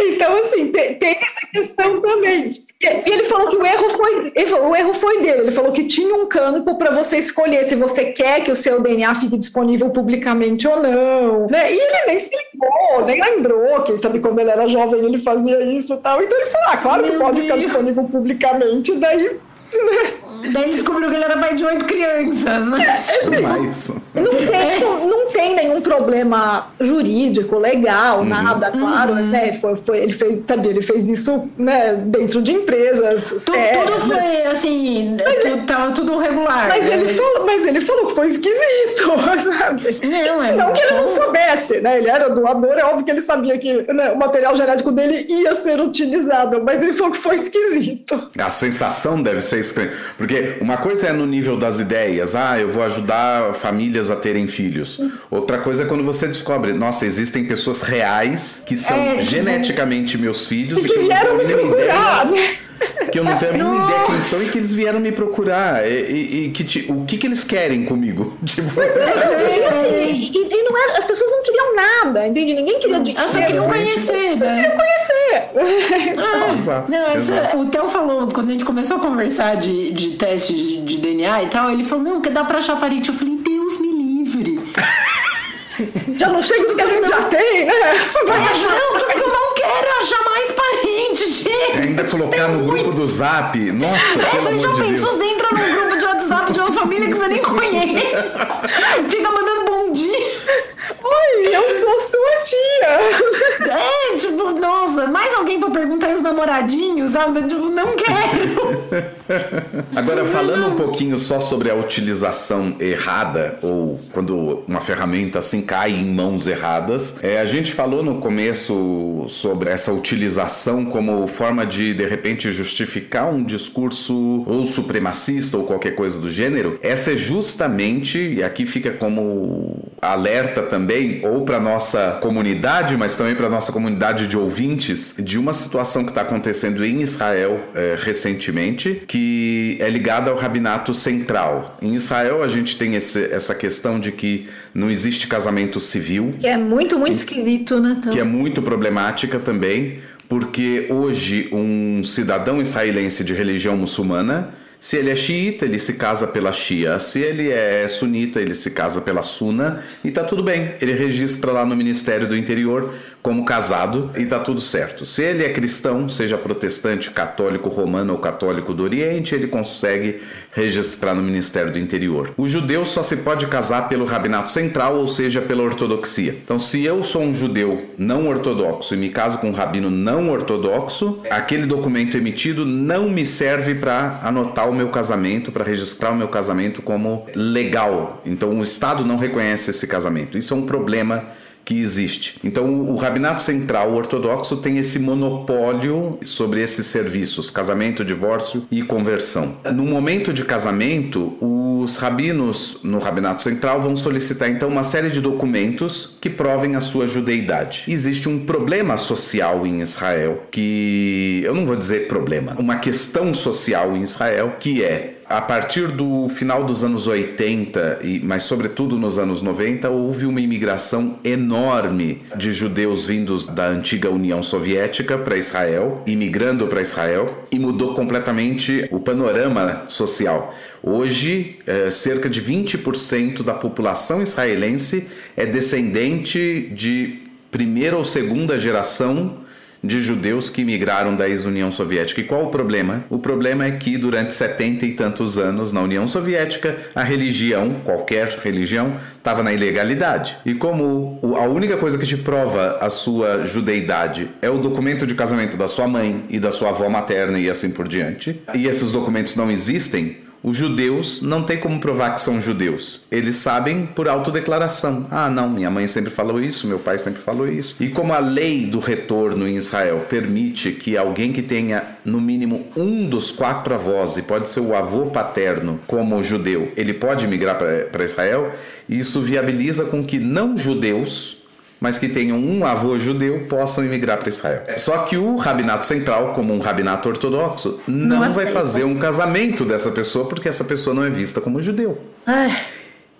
Então, assim, tem, tem, essa questão também. E ele falou que o erro foi, o erro foi dele. Ele falou que tinha um campo para você escolher se você quer que o seu DNA fique disponível publicamente ou não. Né? E ele nem se ligou, nem lembrou que, sabe, quando ele era jovem ele fazia isso e tal. Então ele falou, ah, claro que Meu pode Deus. ficar disponível publicamente. Daí né? Daí ele descobriu que ele era pai de oito crianças, né? É, assim, não, tem, não tem nenhum problema jurídico, legal, uhum. nada, claro, uhum. né? Foi, foi, ele fez, sabia, ele fez isso né, dentro de empresas. Tu, tudo né? foi assim, mas, tu, tava tudo regular. Mas, né? ele falou, mas ele falou que foi esquisito, sabe? Não, é não que ele não soubesse, né? Ele era doador, é óbvio que ele sabia que né, o material genético dele ia ser utilizado, mas ele falou que foi esquisito. A sensação deve ser estranha. Porque uma coisa é no nível das ideias, ah, eu vou ajudar famílias a terem filhos. Outra coisa é quando você descobre, nossa, existem pessoas reais que são é, geneticamente tipo, meus filhos e que, vieram me procurar, ideia, que eu não tenho a mínima ideia quem são e que eles vieram me procurar. E, e, e que, o que, que eles querem comigo? Tipo... É, assim, e, e, não era, as pessoas não queriam nada, entende? Ninguém queria dinheiro. Elas só queriam conhecer, né? Queriam conhecer. Ah, não, essa, o Theo falou, quando a gente começou a conversar de, de teste de, de DNA e tal, ele falou, não, que dá pra achar parente. Eu falei, Deus me livre. Já não chega os que a gente já tem, né? Vai achar. Não, tudo que eu não quero é achar mais parente, gente. Ainda colocar no grupo do Zap. Nossa, é, pelo amor já de pensou, você entra num grupo de WhatsApp de uma família que você nem conhece. Fica mandando bom dia. Oi, eu sou sua tia. É, tipo, nossa, mais alguém pra perguntar os namoradinhos, sabe? Tipo, não quero. Agora, falando um pouquinho só sobre a utilização errada, ou quando uma ferramenta assim cai em mãos erradas, é, a gente falou no começo sobre essa utilização como forma de, de repente, justificar um discurso ou supremacista ou qualquer coisa do gênero. Essa é justamente, e aqui fica como alerta também, ou para nossa comunidade, mas também para nossa comunidade de ouvintes, de uma situação que está acontecendo em Israel é, recentemente, que é ligada ao rabinato central. Em Israel, a gente tem esse, essa questão de que não existe casamento civil. Que é muito, muito esquisito, né? Que é muito problemática também, porque hoje um cidadão israelense de religião muçulmana se ele é xiita, ele se casa pela Shia. Se ele é sunita, ele se casa pela Suna. E tá tudo bem. Ele registra lá no Ministério do Interior como casado e tá tudo certo. Se ele é cristão, seja protestante, católico romano ou católico do Oriente, ele consegue registrar no Ministério do Interior. O judeu só se pode casar pelo rabinato central, ou seja, pela ortodoxia. Então, se eu sou um judeu não ortodoxo e me caso com um rabino não ortodoxo, aquele documento emitido não me serve para anotar o meu casamento, para registrar o meu casamento como legal. Então, o Estado não reconhece esse casamento. Isso é um problema que existe. Então, o Rabinato Central Ortodoxo tem esse monopólio sobre esses serviços, casamento, divórcio e conversão. No momento de casamento, os rabinos no Rabinato Central vão solicitar então uma série de documentos que provem a sua judeidade. Existe um problema social em Israel que eu não vou dizer problema, uma questão social em Israel que é a partir do final dos anos 80, e, mas sobretudo nos anos 90, houve uma imigração enorme de judeus vindos da antiga União Soviética para Israel, imigrando para Israel, e mudou completamente o panorama social. Hoje, é, cerca de 20% da população israelense é descendente de primeira ou segunda geração de judeus que migraram da ex-União Soviética. E qual o problema? O problema é que durante setenta e tantos anos na União Soviética, a religião, qualquer religião, estava na ilegalidade. E como a única coisa que te prova a sua judeidade é o documento de casamento da sua mãe e da sua avó materna e assim por diante, e esses documentos não existem, os judeus não tem como provar que são judeus. Eles sabem por autodeclaração. Ah, não, minha mãe sempre falou isso, meu pai sempre falou isso. E como a lei do retorno em Israel permite que alguém que tenha no mínimo um dos quatro avós, e pode ser o avô paterno como judeu, ele pode migrar para Israel, isso viabiliza com que não judeus mas que tenham um avô judeu possam imigrar para Israel. Só que o rabinato central, como um rabinato ortodoxo, não, não vai fazer um casamento dessa pessoa porque essa pessoa não é vista como judeu. Ai.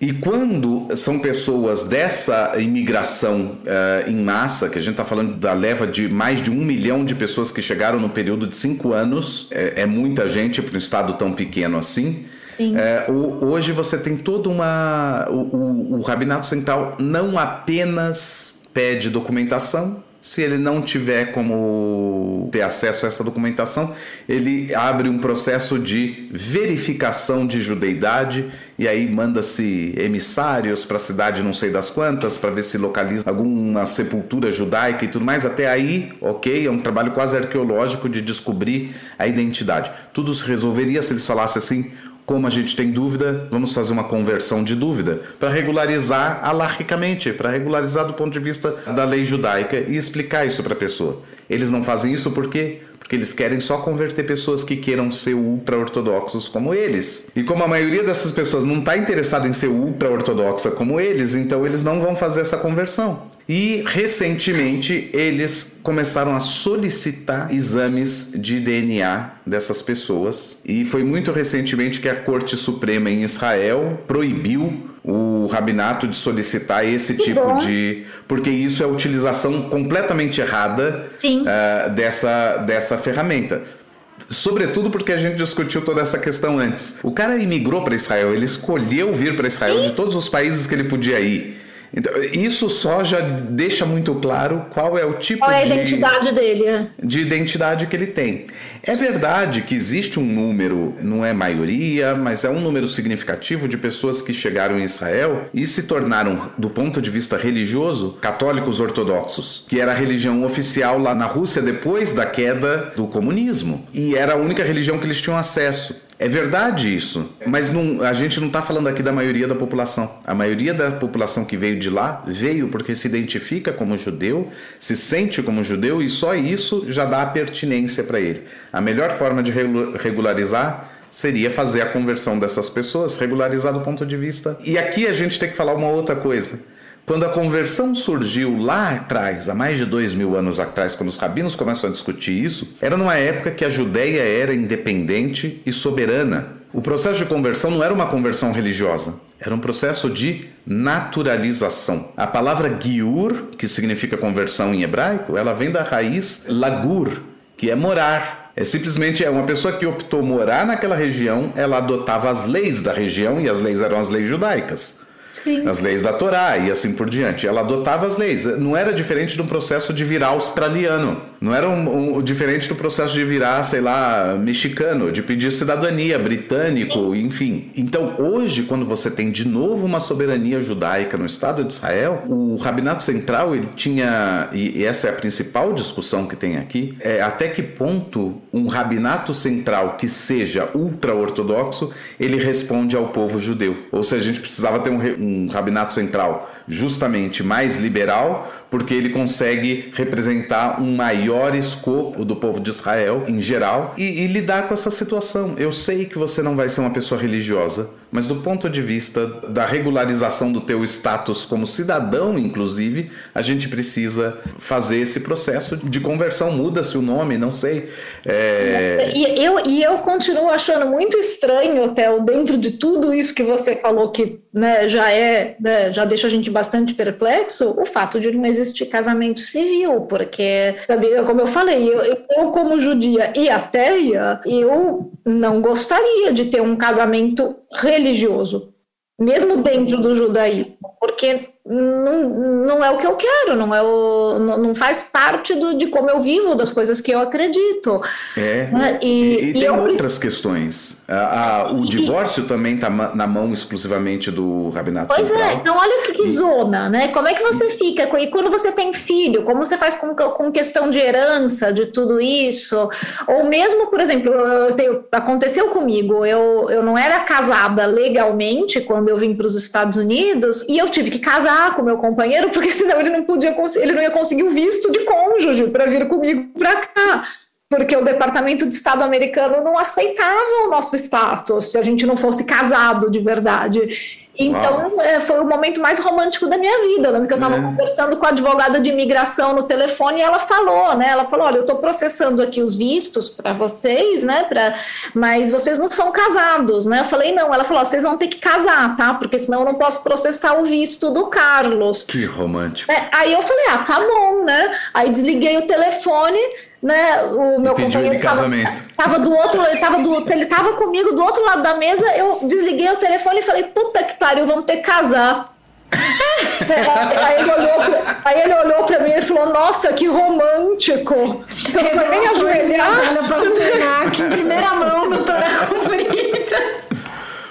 E quando são pessoas dessa imigração uh, em massa, que a gente está falando da leva de mais de um milhão de pessoas que chegaram no período de cinco anos, é, é muita gente para um estado tão pequeno assim. É, o, hoje você tem toda uma. O, o, o Rabinato Central não apenas pede documentação, Se ele não tiver como ter acesso a essa documentação, ele abre um processo de verificação de judeidade e aí manda-se emissários para a cidade não sei das quantas para ver se localiza alguma sepultura judaica e tudo mais. Até aí, ok, é um trabalho quase arqueológico de descobrir a identidade. Tudo se resolveria se eles falassem assim: como a gente tem dúvida, vamos fazer uma conversão de dúvida para regularizar alarricamente, para regularizar do ponto de vista da lei judaica e explicar isso para a pessoa. Eles não fazem isso porque porque eles querem só converter pessoas que queiram ser ultra-ortodoxos como eles. E como a maioria dessas pessoas não está interessada em ser ultra-ortodoxa como eles, então eles não vão fazer essa conversão. E recentemente eles começaram a solicitar exames de DNA dessas pessoas. E foi muito recentemente que a Corte Suprema em Israel proibiu o rabinato de solicitar esse que tipo bom. de. Porque isso é a utilização completamente errada uh, dessa, dessa ferramenta. Sobretudo porque a gente discutiu toda essa questão antes. O cara imigrou para Israel, ele escolheu vir para Israel Sim. de todos os países que ele podia ir. Então, isso só já deixa muito claro qual é o tipo qual é a de, identidade dele. É. De identidade que ele tem. É verdade que existe um número, não é maioria, mas é um número significativo de pessoas que chegaram em Israel e se tornaram, do ponto de vista religioso, católicos ortodoxos, que era a religião oficial lá na Rússia depois da queda do comunismo. E era a única religião que eles tinham acesso. É verdade isso, mas não, a gente não está falando aqui da maioria da população. A maioria da população que veio de lá veio porque se identifica como judeu, se sente como judeu e só isso já dá a pertinência para ele. A melhor forma de regularizar seria fazer a conversão dessas pessoas, regularizar do ponto de vista. E aqui a gente tem que falar uma outra coisa. Quando a conversão surgiu lá atrás, há mais de dois mil anos atrás, quando os rabinos começam a discutir isso, era numa época que a Judéia era independente e soberana. O processo de conversão não era uma conversão religiosa, era um processo de naturalização. A palavra giur, que significa conversão em hebraico, ela vem da raiz lagur, que é morar. É simplesmente é uma pessoa que optou morar naquela região, ela adotava as leis da região e as leis eram as leis judaicas. Sim. as leis da Torá e assim por diante. Ela adotava as leis. Não era diferente de um processo de virar australiano. Não era um, um, diferente do processo de virar, sei lá, mexicano, de pedir cidadania, britânico, enfim. Então, hoje, quando você tem de novo uma soberania judaica no Estado de Israel, o Rabinato Central, ele tinha, e essa é a principal discussão que tem aqui, é até que ponto um Rabinato Central que seja ultra-ortodoxo, ele responde ao povo judeu. Ou seja, a gente precisava ter um, um Rabinato Central justamente mais liberal, porque ele consegue representar um maior escopo do povo de Israel em geral e, e, lidar com essa situação. Eu sei que você não vai ser uma pessoa religiosa, mas do ponto de vista da regularização do teu status como cidadão, inclusive, a gente precisa fazer esse processo de conversão. Muda-se o nome, não sei. É... E, eu, e eu continuo achando muito estranho, Theo, dentro de tudo isso que você falou que né, já é, né, já deixa a gente bastante perplexo, o fato de não existir casamento civil, porque, como eu falei, eu, eu como judia e ateia, eu não gostaria de ter um casamento religioso, mesmo dentro do judaísmo, porque não, não é o que eu quero, não é o, não, não faz parte do, de como eu vivo, das coisas que eu acredito. É. Né? E, e, e, tem outras questões. A, a, o divórcio também está na mão exclusivamente do Rabinato pois é, Central. é, então olha que, que zona, né? Como é que você fica? E quando você tem filho, como você faz com, com questão de herança, de tudo isso? Ou mesmo, por exemplo, tenho, aconteceu comigo, eu, eu não era casada legalmente quando eu vim para os Estados Unidos e eu tive que casar casar com meu companheiro, porque senão ele não podia ele não ia conseguir o visto de cônjuge para vir comigo para cá. Porque o Departamento de Estado americano não aceitava o nosso status se a gente não fosse casado de verdade. Então, é, foi o momento mais romântico da minha vida. Eu lembro que eu estava é. conversando com a advogada de imigração no telefone e ela falou, né? Ela falou: olha, eu estou processando aqui os vistos para vocês, né? Pra, mas vocês não são casados, né? Eu falei: não. Ela falou: vocês vão ter que casar, tá? Porque senão eu não posso processar o visto do Carlos. Que romântico. É, aí eu falei: ah, tá bom, né? Aí desliguei o telefone né? O meu companheiro estava do outro, ele estava do, ele tava comigo do outro lado da mesa. Eu desliguei o telefone e falei: "Puta que pariu, vamos ter que casar". aí, ele olhou pra, aí ele olhou pra mim e falou, nossa, que romântico. Então, pra mim ajoelhar... aqui em primeira mão, doutora Confrita.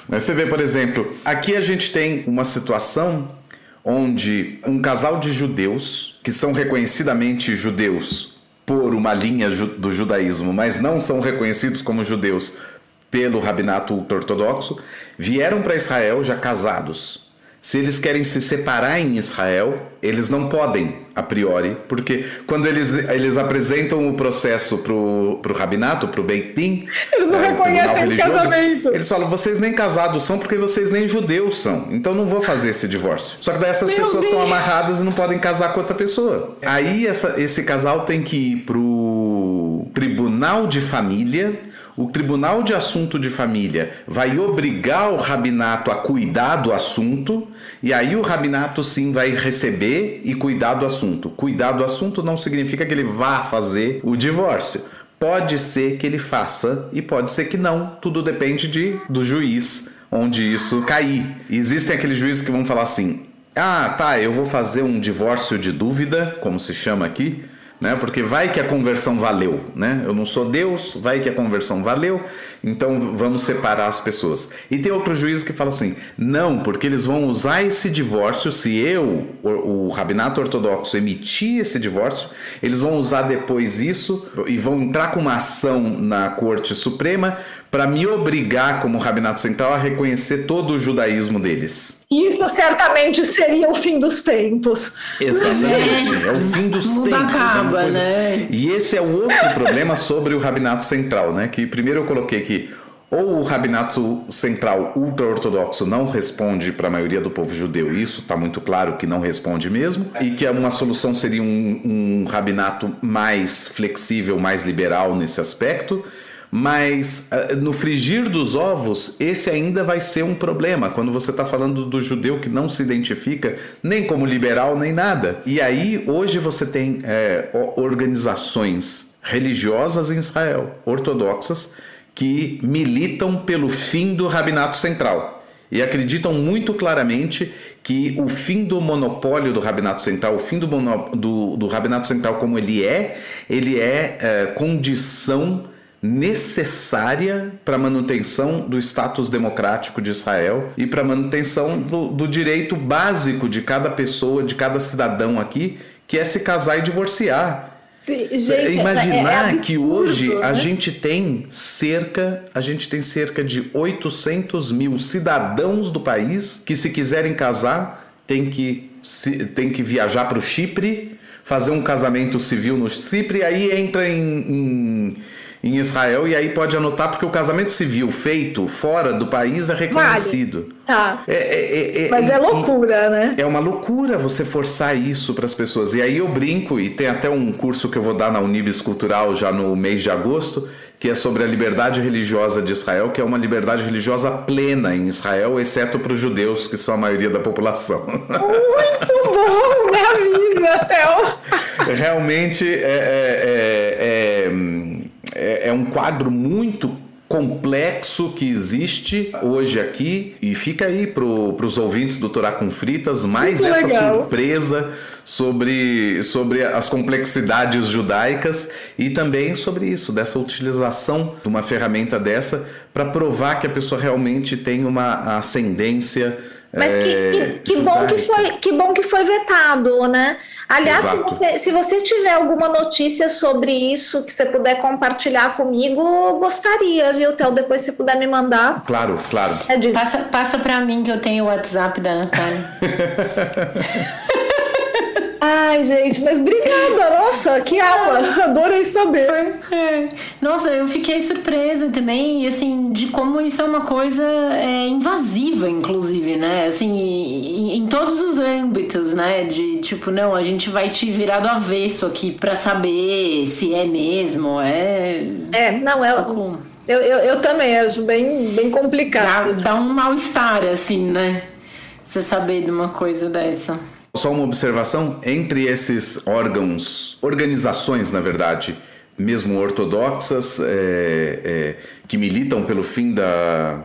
Mas você vê, por exemplo, aqui a gente tem uma situação onde um casal de judeus, que são reconhecidamente judeus por uma linha do judaísmo, mas não são reconhecidos como judeus pelo rabinato ultra-ortodoxo, vieram para Israel já casados. Se eles querem se separar em Israel, eles não podem, a priori, porque quando eles, eles apresentam o processo para o rabinato, para o Beit Din, eles não é, reconhecem o casamento. Eles falam, vocês nem casados são porque vocês nem judeus são, então não vou fazer esse divórcio. Só que daí essas Meu pessoas Deus. estão amarradas e não podem casar com outra pessoa. Aí essa, esse casal tem que ir para o tribunal de família o Tribunal de Assunto de Família vai obrigar o rabinato a cuidar do assunto, e aí o rabinato sim vai receber e cuidar do assunto. Cuidar do assunto não significa que ele vá fazer o divórcio. Pode ser que ele faça e pode ser que não. Tudo depende de, do juiz onde isso cair. Existem aqueles juízes que vão falar assim: ah, tá, eu vou fazer um divórcio de dúvida, como se chama aqui né? Porque vai que a conversão valeu, né? Eu não sou Deus, vai que a conversão valeu, então vamos separar as pessoas. E tem outro juiz que fala assim: não, porque eles vão usar esse divórcio, se eu, o, o rabinato ortodoxo, emitir esse divórcio, eles vão usar depois isso e vão entrar com uma ação na Corte Suprema para me obrigar, como rabinato central, a reconhecer todo o judaísmo deles. Isso certamente seria o fim dos tempos. Exatamente, é, é o fim dos tempos. É acaba, coisa... né? E esse é o outro problema sobre o rabinato central, né? Que primeiro eu coloquei que ou o rabinato central ultra-ortodoxo não responde para a maioria do povo judeu, isso está muito claro que não responde mesmo, e que uma solução seria um, um rabinato mais flexível, mais liberal nesse aspecto. Mas uh, no frigir dos ovos, esse ainda vai ser um problema quando você está falando do judeu que não se identifica nem como liberal nem nada. E aí, hoje você tem é, organizações religiosas em Israel, ortodoxas, que militam pelo fim do rabinato central e acreditam muito claramente que o fim do monopólio do rabinato central, o fim do, do, do rabinato central como ele é, ele é, é condição necessária para a manutenção do status democrático de Israel e para a manutenção do, do, direito básico de cada pessoa, de cada cidadão aqui, que é se casar e divorciar. Gente, é, Imaginar é, é que hoje né? a gente tem cerca, a gente tem cerca de 800 mil cidadãos do país que se quiserem casar tem que, se, tem que viajar para o Chipre, fazer um casamento civil no Chipre, aí entra em, em em Israel e aí pode anotar porque o casamento civil feito fora do país é reconhecido. Vale. Tá. É, é, é, Mas é loucura, né? É uma loucura você forçar isso para as pessoas. E aí eu brinco e tem até um curso que eu vou dar na Unibis Cultural já no mês de agosto que é sobre a liberdade religiosa de Israel, que é uma liberdade religiosa plena em Israel, exceto para os judeus, que são a maioria da população. Muito bom! Me avisa, Théo! Realmente é, é, é, é é, um quadro muito complexo que existe hoje aqui e fica aí para os ouvintes do Torá com Fritas mais Muito essa legal. surpresa sobre, sobre as complexidades judaicas e também sobre isso, dessa utilização de uma ferramenta dessa para provar que a pessoa realmente tem uma ascendência mas que, que, que bom que foi que bom que foi vetado, né? Aliás, se você, se você tiver alguma notícia sobre isso que você puder compartilhar comigo, gostaria, viu, Theo? Depois se puder me mandar. Claro, claro. É passa passa para mim que eu tenho o WhatsApp da Natália. Ai, gente, mas obrigada, nossa, que aula, adorei saber. É. Nossa, eu fiquei surpresa também, assim, de como isso é uma coisa é, invasiva, inclusive, né? Assim, em, em, todos os âmbitos, né? De tipo, não, a gente vai te virar do avesso aqui para saber se é mesmo, é. É, não, é. Eu, eu, eu também acho bem, bem complicado. Dá, dá um mal-estar, assim, né? Você saber de uma coisa dessa. Só uma observação: entre esses órgãos, organizações, na verdade, mesmo ortodoxas, é, é, que militam pelo fim da,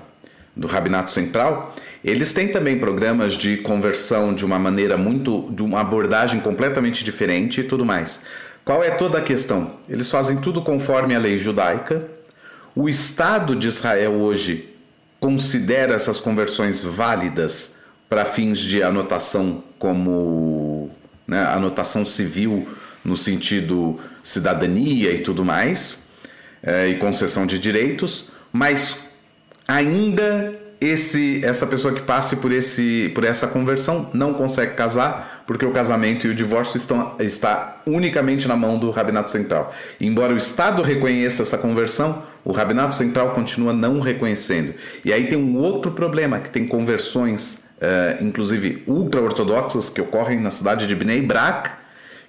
do Rabinato Central, eles têm também programas de conversão de uma maneira muito, de uma abordagem completamente diferente e tudo mais. Qual é toda a questão? Eles fazem tudo conforme a lei judaica. O Estado de Israel hoje considera essas conversões válidas para fins de anotação como né, anotação civil no sentido cidadania e tudo mais, é, e concessão de direitos, mas ainda esse essa pessoa que passe por esse por essa conversão não consegue casar porque o casamento e o divórcio estão está unicamente na mão do rabinato central. embora o Estado reconheça essa conversão, o rabinato central continua não reconhecendo. E aí tem um outro problema que tem conversões, uh, inclusive ultra-ortodoxas, que ocorrem na cidade de Bnei Brak,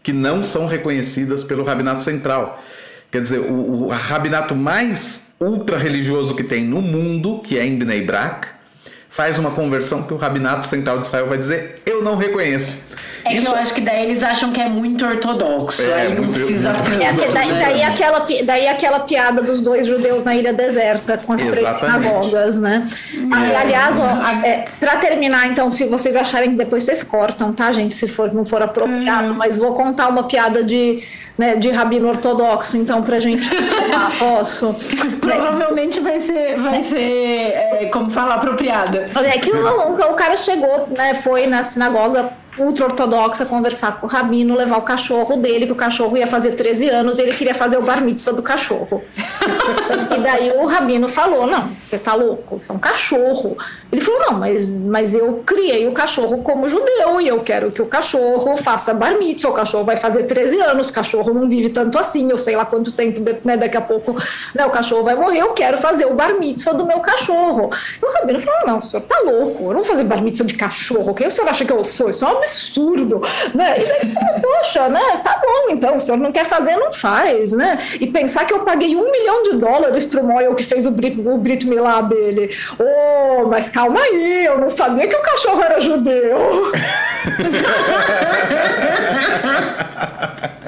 que não são reconhecidas pelo rabinato central. Quer dizer, o, o rabinato mais ultra-religioso que tem no mundo, que é em Bnei Brak, faz uma conversão que o rabinato central de Israel vai dizer: Eu não reconheço. É Isso... que eu acho que daí eles acham que é muito ortodoxo. É, aí não muito, precisa muito é, daí, daí, aquela, daí aquela piada dos dois judeus na ilha deserta com as Exatamente. três sinagogas, né? É. Aliás, ó, é, para terminar, então, se vocês acharem que depois vocês cortam, tá, gente? Se for, não for apropriado, é. mas vou contar uma piada de, né, de rabino ortodoxo, então, pra gente. ah, posso? Provavelmente vai ser, vai ser é, como falar, apropriada. É que o, o cara chegou, né? Foi na sinagoga ultra-ortodoxa conversar com o rabino, levar o cachorro dele, que o cachorro ia fazer 13 anos e ele queria fazer o bar mitzvah do cachorro. e daí o rabino falou: Não, você tá louco, você é um cachorro. Ele falou: Não, mas, mas eu criei o cachorro como judeu e eu quero que o cachorro faça bar mitzvah. O cachorro vai fazer 13 anos, o cachorro não vive tanto assim, eu sei lá quanto tempo, né, daqui a pouco né, o cachorro vai morrer, eu quero fazer o bar mitzvah do meu cachorro. E o rabino falou: Não, o senhor tá louco, eu não vou fazer bar mitzvah de cachorro, quem o senhor acha que eu sou? Isso é uma absurdo, né? E daí, poxa, né? Tá bom, então, o senhor não quer fazer, não faz, né? E pensar que eu paguei um milhão de dólares pro Moyle que fez o Brit, Milá dele. Oh, mas calma aí, eu não sabia que o cachorro era judeu.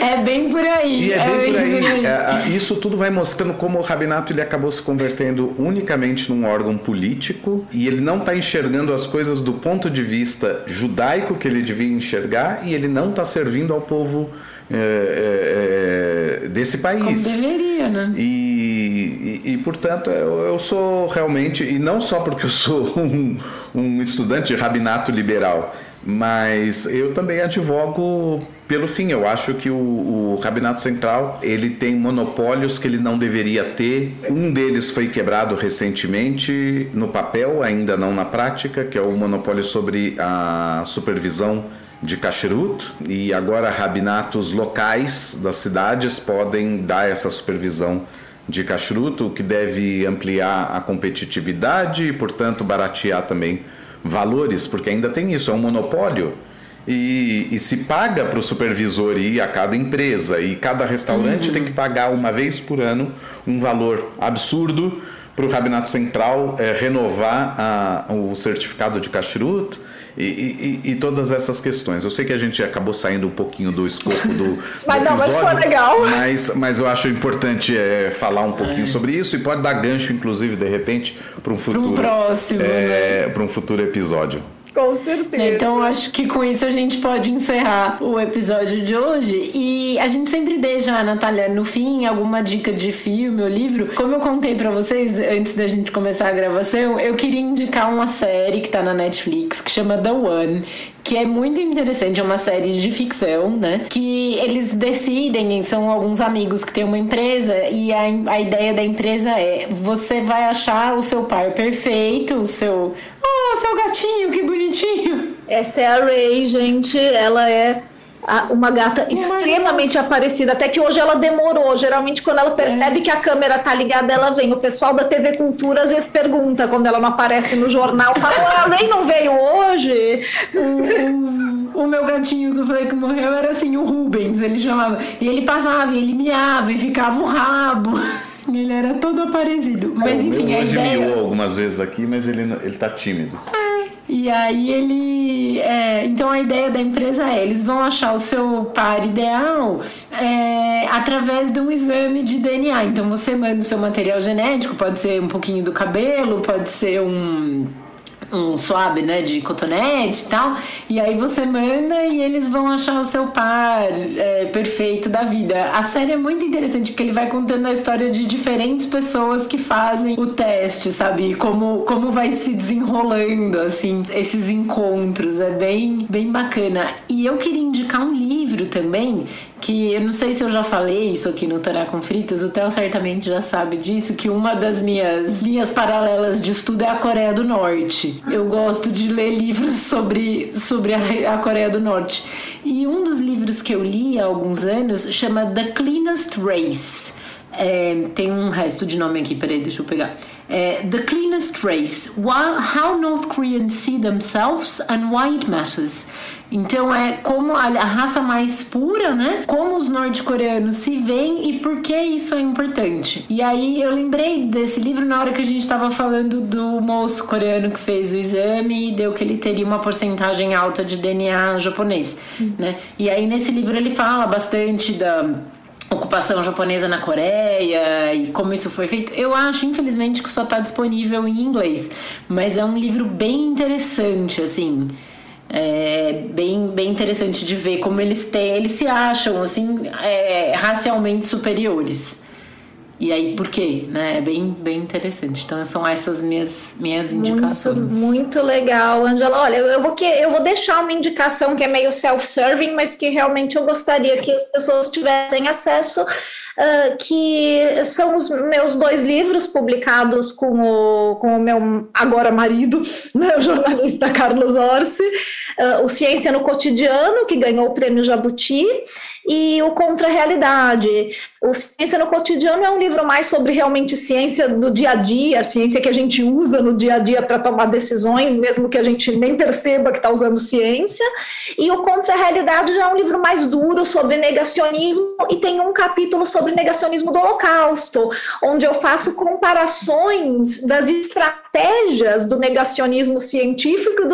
É bem por aí. E é, é bem, por aí. Aí. É, isso tudo vai mostrando como o rabinato ele acabou se convertendo unicamente num órgão político e ele não está enxergando as coisas do ponto de vista judaico que ele devia enxergar e ele não está servindo ao povo é, é, é, desse país. Como deveria, né? E, e, e portanto, eu, eu, sou realmente, e não só porque eu sou um, um estudante de rabinato liberal, mas eu também advogo pelo fim. Eu acho que o, o Rabinato Central ele tem monopólios que ele não deveria ter. Um deles foi quebrado recentemente no papel, ainda não na prática, que é o monopólio sobre a supervisão de kashrut e agora rabinatos locais das cidades podem dar essa supervisão de kashrut, o que deve ampliar a competitividade e, portanto, baratear também valores, porque ainda tem isso, é um monopólio. E, e se paga para o supervisor ir a cada empresa, e cada restaurante uhum. tem que pagar uma vez por ano um valor absurdo para o Rabinato Central é, renovar a, o certificado de kashrut e, e, e, todas essas questões. Eu sei que a gente acabou saindo um pouquinho do escopo do, mas do não, episódio, mas foi legal. Mas, mas eu acho importante é, falar um pouquinho é. sobre isso e pode dar gancho, inclusive, de repente, para um futuro, um próximo, é, né? para um futuro episódio. Com certeza. Então acho que com isso a gente pode encerrar o episódio de hoje. E a gente sempre deixa, Natália, no fim, alguma dica de filme ou livro. Como eu contei para vocês antes da gente começar a gravação, eu queria indicar uma série que tá na Netflix que chama The One, que é muito interessante, é uma série de ficção, né? Que eles decidem, são alguns amigos que têm uma empresa e a, a ideia da empresa é você vai achar o seu par perfeito, o seu oh, seu gatinho, que bonitinho. Essa é a Ray, gente. Ela é uma gata extremamente aparecida, até que hoje ela demorou. Geralmente, quando ela percebe é. que a câmera tá ligada, ela vem. O pessoal da TV Cultura às vezes pergunta quando ela não aparece no jornal: fala, a Ray não veio hoje? O, o, meu gatinho que eu falei que morreu era assim, o Rubens, ele chamava. E ele passava, ele miava e ficava o rabo. Ele era todo aparecido. Mas enfim, a ideia... miou algumas vezes aqui, mas ele, ele tá tímido. É. E E aí ele. É, então a ideia da empresa é: eles vão achar o seu par ideal é, através de um exame de DNA. Então você manda o seu material genético, pode ser um pouquinho do cabelo, pode ser um um swab, né, de cotonete e tal, e aí você manda e eles vão achar o seu par é, perfeito da vida. A série é muito interessante porque ele vai contando a história de diferentes pessoas que fazem o teste, sabe? Como, como vai se desenrolando, assim, esses encontros. É bem, bem bacana. E eu queria indicar um livro também que eu não sei se eu já falei isso aqui no Tará com Fritas, o Theo certamente já sabe disso, que uma das minhas linhas paralelas de estudo é a Coreia do Norte. Eu gosto de ler livros sobre, sobre a, a Coreia do Norte. E um dos livros que eu li há alguns anos chama The Cleanest Race. É, tem um resto de nome aqui, peraí, deixa eu pegar. É, The Cleanest Race: How North Koreans See Themselves and Why It Matters. Então é como a, raça mais pura, né? Como os norte-coreanos se veem e por que isso é importante. E aí eu lembrei desse livro na hora que a gente estava falando do moço coreano que fez o exame e deu que ele teria uma porcentagem alta de DNA japonês, né? E aí nesse livro ele fala bastante da ocupação japonesa na Coreia e como isso foi feito. Eu acho, infelizmente, que só está disponível em inglês, mas é um livro bem interessante, assim é bem, bem interessante de ver como eles têm, eles se acham assim é, racialmente superiores. E aí, por quê? Né? É bem, bem interessante. Então, são essas minhas, minhas indicações. Muito, muito legal, Angela. Olha, eu vou, que, eu vou deixar uma indicação que é meio self-serving, mas que realmente eu gostaria que as pessoas tivessem acesso uh, que são os meus dois livros publicados com o, com o meu agora marido, né, o jornalista Carlos Orsi, uh, o Ciência no Cotidiano, que ganhou o prêmio Jabuti, e o Contra a Realidade. O Ciência no Cotidiano é um livro mais sobre realmente ciência do dia a dia, a ciência que a gente usa no dia a dia para tomar decisões, mesmo que a gente nem perceba que está usando ciência. E o Contra a Realidade já é um livro mais duro sobre negacionismo e tem um capítulo sobre negacionismo do Holocausto, onde eu faço comparações das estratégias do negacionismo científico e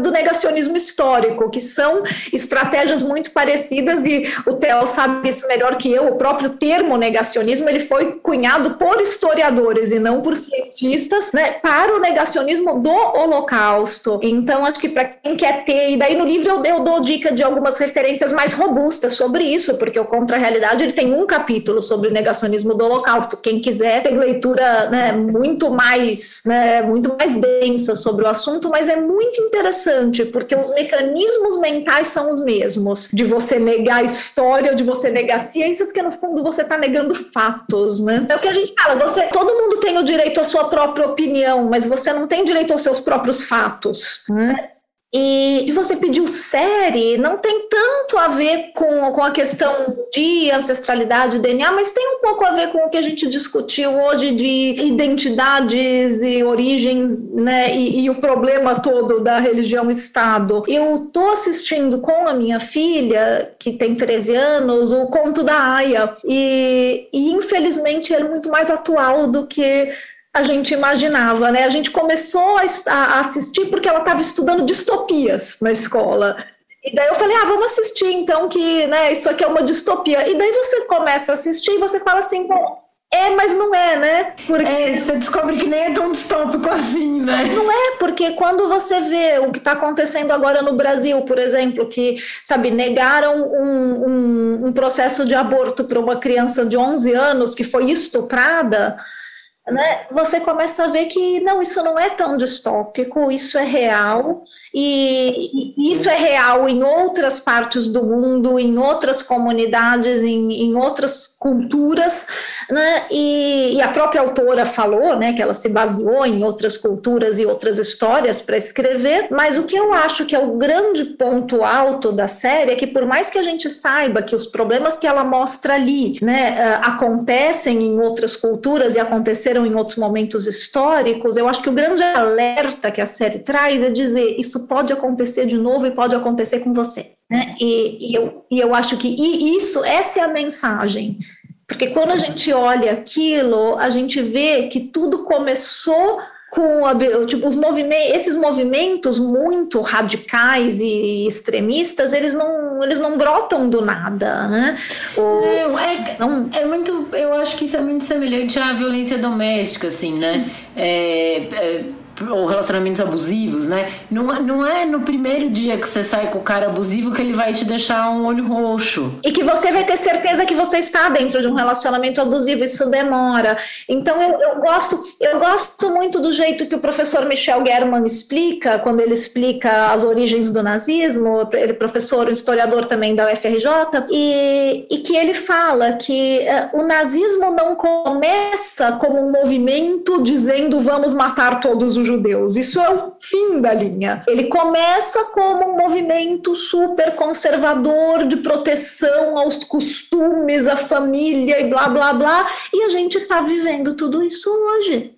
do negacionismo histórico, que são estratégias muito parecidas e o o Theo sabe isso melhor que eu, o próprio termo negacionismo ele foi cunhado por historiadores e não por cientistas, né, para o negacionismo do Holocausto. Então, acho que para quem quer ter, e daí no livro eu, eu dou dica de algumas referências mais robustas sobre isso, porque o Contra a Realidade ele tem um capítulo sobre o negacionismo do Holocausto. Quem quiser tem leitura né, muito mais, né, muito mais densa sobre o assunto, mas é muito interessante porque os mecanismos mentais são os mesmos de você negar a história história de você negar a ciência, porque no fundo você está negando fatos, né? É o que a gente fala, você, todo mundo tem o direito à sua própria opinião, mas você não tem direito aos seus próprios fatos, né? E de você pediu série não tem tanto a ver com, com a questão de ancestralidade, DNA, mas tem um pouco a ver com o que a gente discutiu hoje de identidades e origens, né? E, e o problema todo da religião-estado. Eu tô assistindo com a minha filha, que tem 13 anos, o Conto da Aya, e, e infelizmente ele é muito mais atual do que a gente imaginava, né? A gente começou a, a assistir porque ela estava estudando distopias na escola. E daí eu falei, ah, vamos assistir então que, né, isso aqui é uma distopia. E daí você começa a assistir e você fala assim, bom, é, mas não é, né? Porque é, você descobre que nem é tão distópico assim, né? Não é, porque quando você vê o que está acontecendo agora no Brasil, por exemplo, que, sabe, negaram um, um, um processo de aborto para uma criança de 11 anos que foi estuprada, né, você começa a ver que não, isso não é tão distópico, isso é real, e, e isso é real em outras partes do mundo, em outras comunidades, em, em outras culturas, né, e, e, a própria autora falou né, que ela se baseou em outras culturas e outras histórias para escrever, mas o que eu acho que é o grande ponto alto da série é que, por mais que a gente saiba que os problemas que ela mostra ali né, acontecem em outras culturas e aconteceram aconteceram em outros momentos históricos, eu acho que o grande alerta que a série traz é dizer isso pode acontecer de novo e pode acontecer com você. Né? E, e, eu, e eu acho que e isso, essa é a mensagem. Porque quando a gente olha aquilo, a gente vê que tudo começou com a, tipo, os movimentos, esses movimentos muito radicais e extremistas, eles não, eles não brotam do nada, né? Não, é, não... é muito, eu acho que isso é muito semelhante à violência doméstica, assim, né? É, é ou relacionamentos abusivos, né? Não, não é no primeiro dia que você sai com o cara abusivo que ele vai te deixar um olho roxo. E que você vai ter certeza que você está dentro de um relacionamento abusivo, isso demora. Então eu, eu gosto, eu gosto muito do jeito que o professor Michel German explica, quando ele explica as origens do nazismo, ele é professor, historiador também da UFRJ, e, e que ele fala que uh, o nazismo não começa como um movimento dizendo vamos matar todos os judeus. Isso é o fim da linha. Ele começa como um movimento super conservador de proteção aos costumes, à família e blá blá blá, e a gente está vivendo tudo isso hoje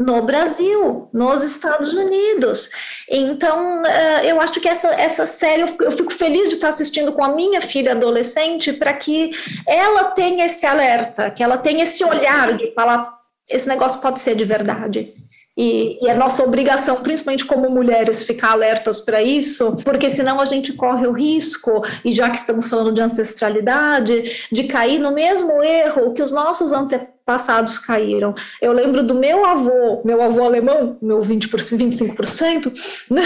no Brasil, nos Estados Unidos. Então, eh, eu acho que essa, essa série, eu fico feliz de estar assistindo com a minha filha adolescente para que ela tenha esse alerta, que ela tenha esse olhar de falar: esse negócio pode ser de verdade. E, e é nossa obrigação, principalmente como mulheres, ficar alertas para isso, porque senão a gente corre o risco, e já que estamos falando de ancestralidade, de cair no mesmo erro que os nossos antepassados caíram. Eu lembro do meu avô, meu avô alemão, meu 20%, 25%, né?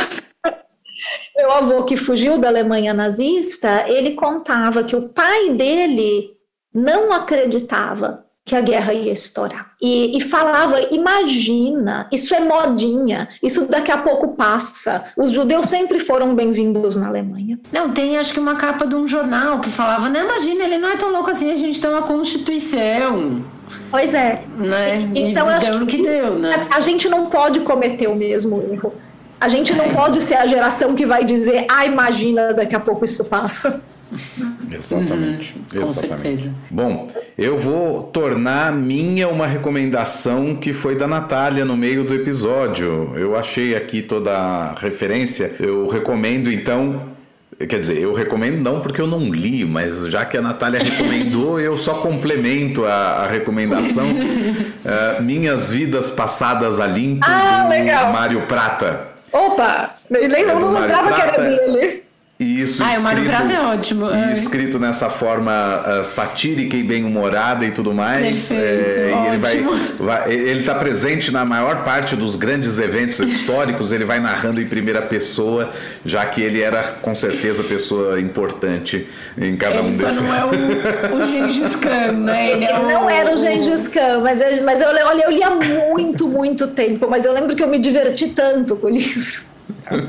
Meu avô que fugiu da Alemanha nazista, ele contava que o pai dele não acreditava que a guerra ia estourar. E, e, falava: imagina, isso é modinha, isso daqui a pouco passa. Os judeus sempre foram bem-vindos na Alemanha. Não, tem acho que uma capa de um jornal que falava: não, imagina, ele não é tão louco assim, a gente tem uma Constituição. Pois é. Né? Então, e deu no que deu, né? A gente não pode cometer o mesmo erro. A gente não é. pode ser a geração que vai dizer: ah, imagina, daqui a pouco isso passa. Exatamente. Uhum, com certeza. Bom, eu vou tornar minha uma recomendação que foi da Natália no meio do episódio. Eu achei aqui toda a referência. Eu recomendo então Quer dizer, eu recomendo não porque eu não li, mas já que a Natália recomendou, eu só complemento a, a recomendação. uh, Minhas Vidas Passadas a Limpo, ah, do legal. Mário Prata. Opa! Nem é não lembrava que era dele. E isso ah, escrito, o Mário Prata é ótimo. E é. escrito nessa forma uh, satírica e bem-humorada e tudo mais. Perfeito, é, e ele vai, vai ele está presente na maior parte dos grandes eventos históricos, ele vai narrando em primeira pessoa, já que ele era com certeza pessoa importante em cada ele um desses. Não é o, o Gengis Khan, né? Ele, é o... não era o Gengis Khan, mas, eu, mas eu, olha, eu li há muito, muito tempo, mas eu lembro que eu me diverti tanto com o livro.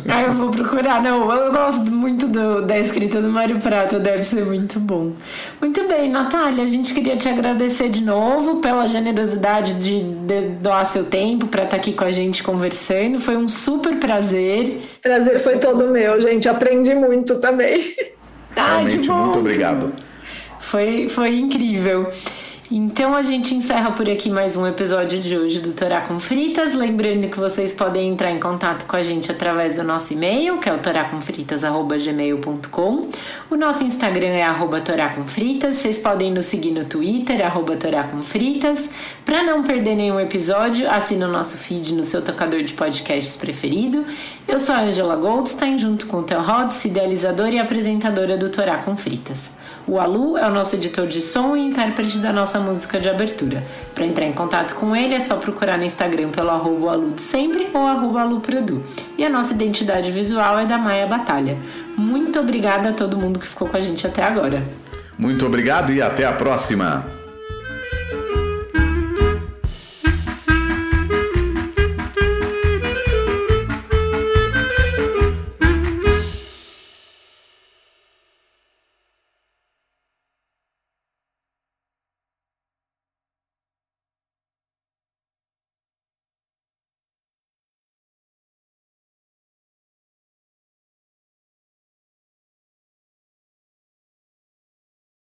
Ah, eu vou procurar. Não, eu gosto muito do, da escrita do Mário Prata, deve ser muito bom. Muito bem, Natália, a gente queria te agradecer de novo pela generosidade de, de doar seu tempo para estar tá aqui com a gente conversando. Foi um super prazer. Prazer foi todo meu, gente. Aprendi muito também. Ah, Realmente, muito obrigado. Foi, foi incrível. Então a gente encerra por aqui mais um episódio de hoje do Torá com Fritas. Lembrando que vocês podem entrar em contato com a gente através do nosso e-mail, que é o. O nosso Instagram é arroba. Vocês podem nos seguir no Twitter, arroba. Para não perder nenhum episódio, assina o nosso feed no seu tocador de podcasts preferido. Eu sou a Angela Goldstein, junto com o Theo Rods, idealizadora e apresentadora do Torá com Fritas. O Alu é o nosso editor de som e intérprete da nossa música de abertura. Para entrar em contato com ele é só procurar no Instagram pelo arroba Alu de sempre ou arroba Aluprodu. E a nossa identidade visual é da Maia Batalha. Muito obrigada a todo mundo que ficou com a gente até agora. Muito obrigado e até a próxima!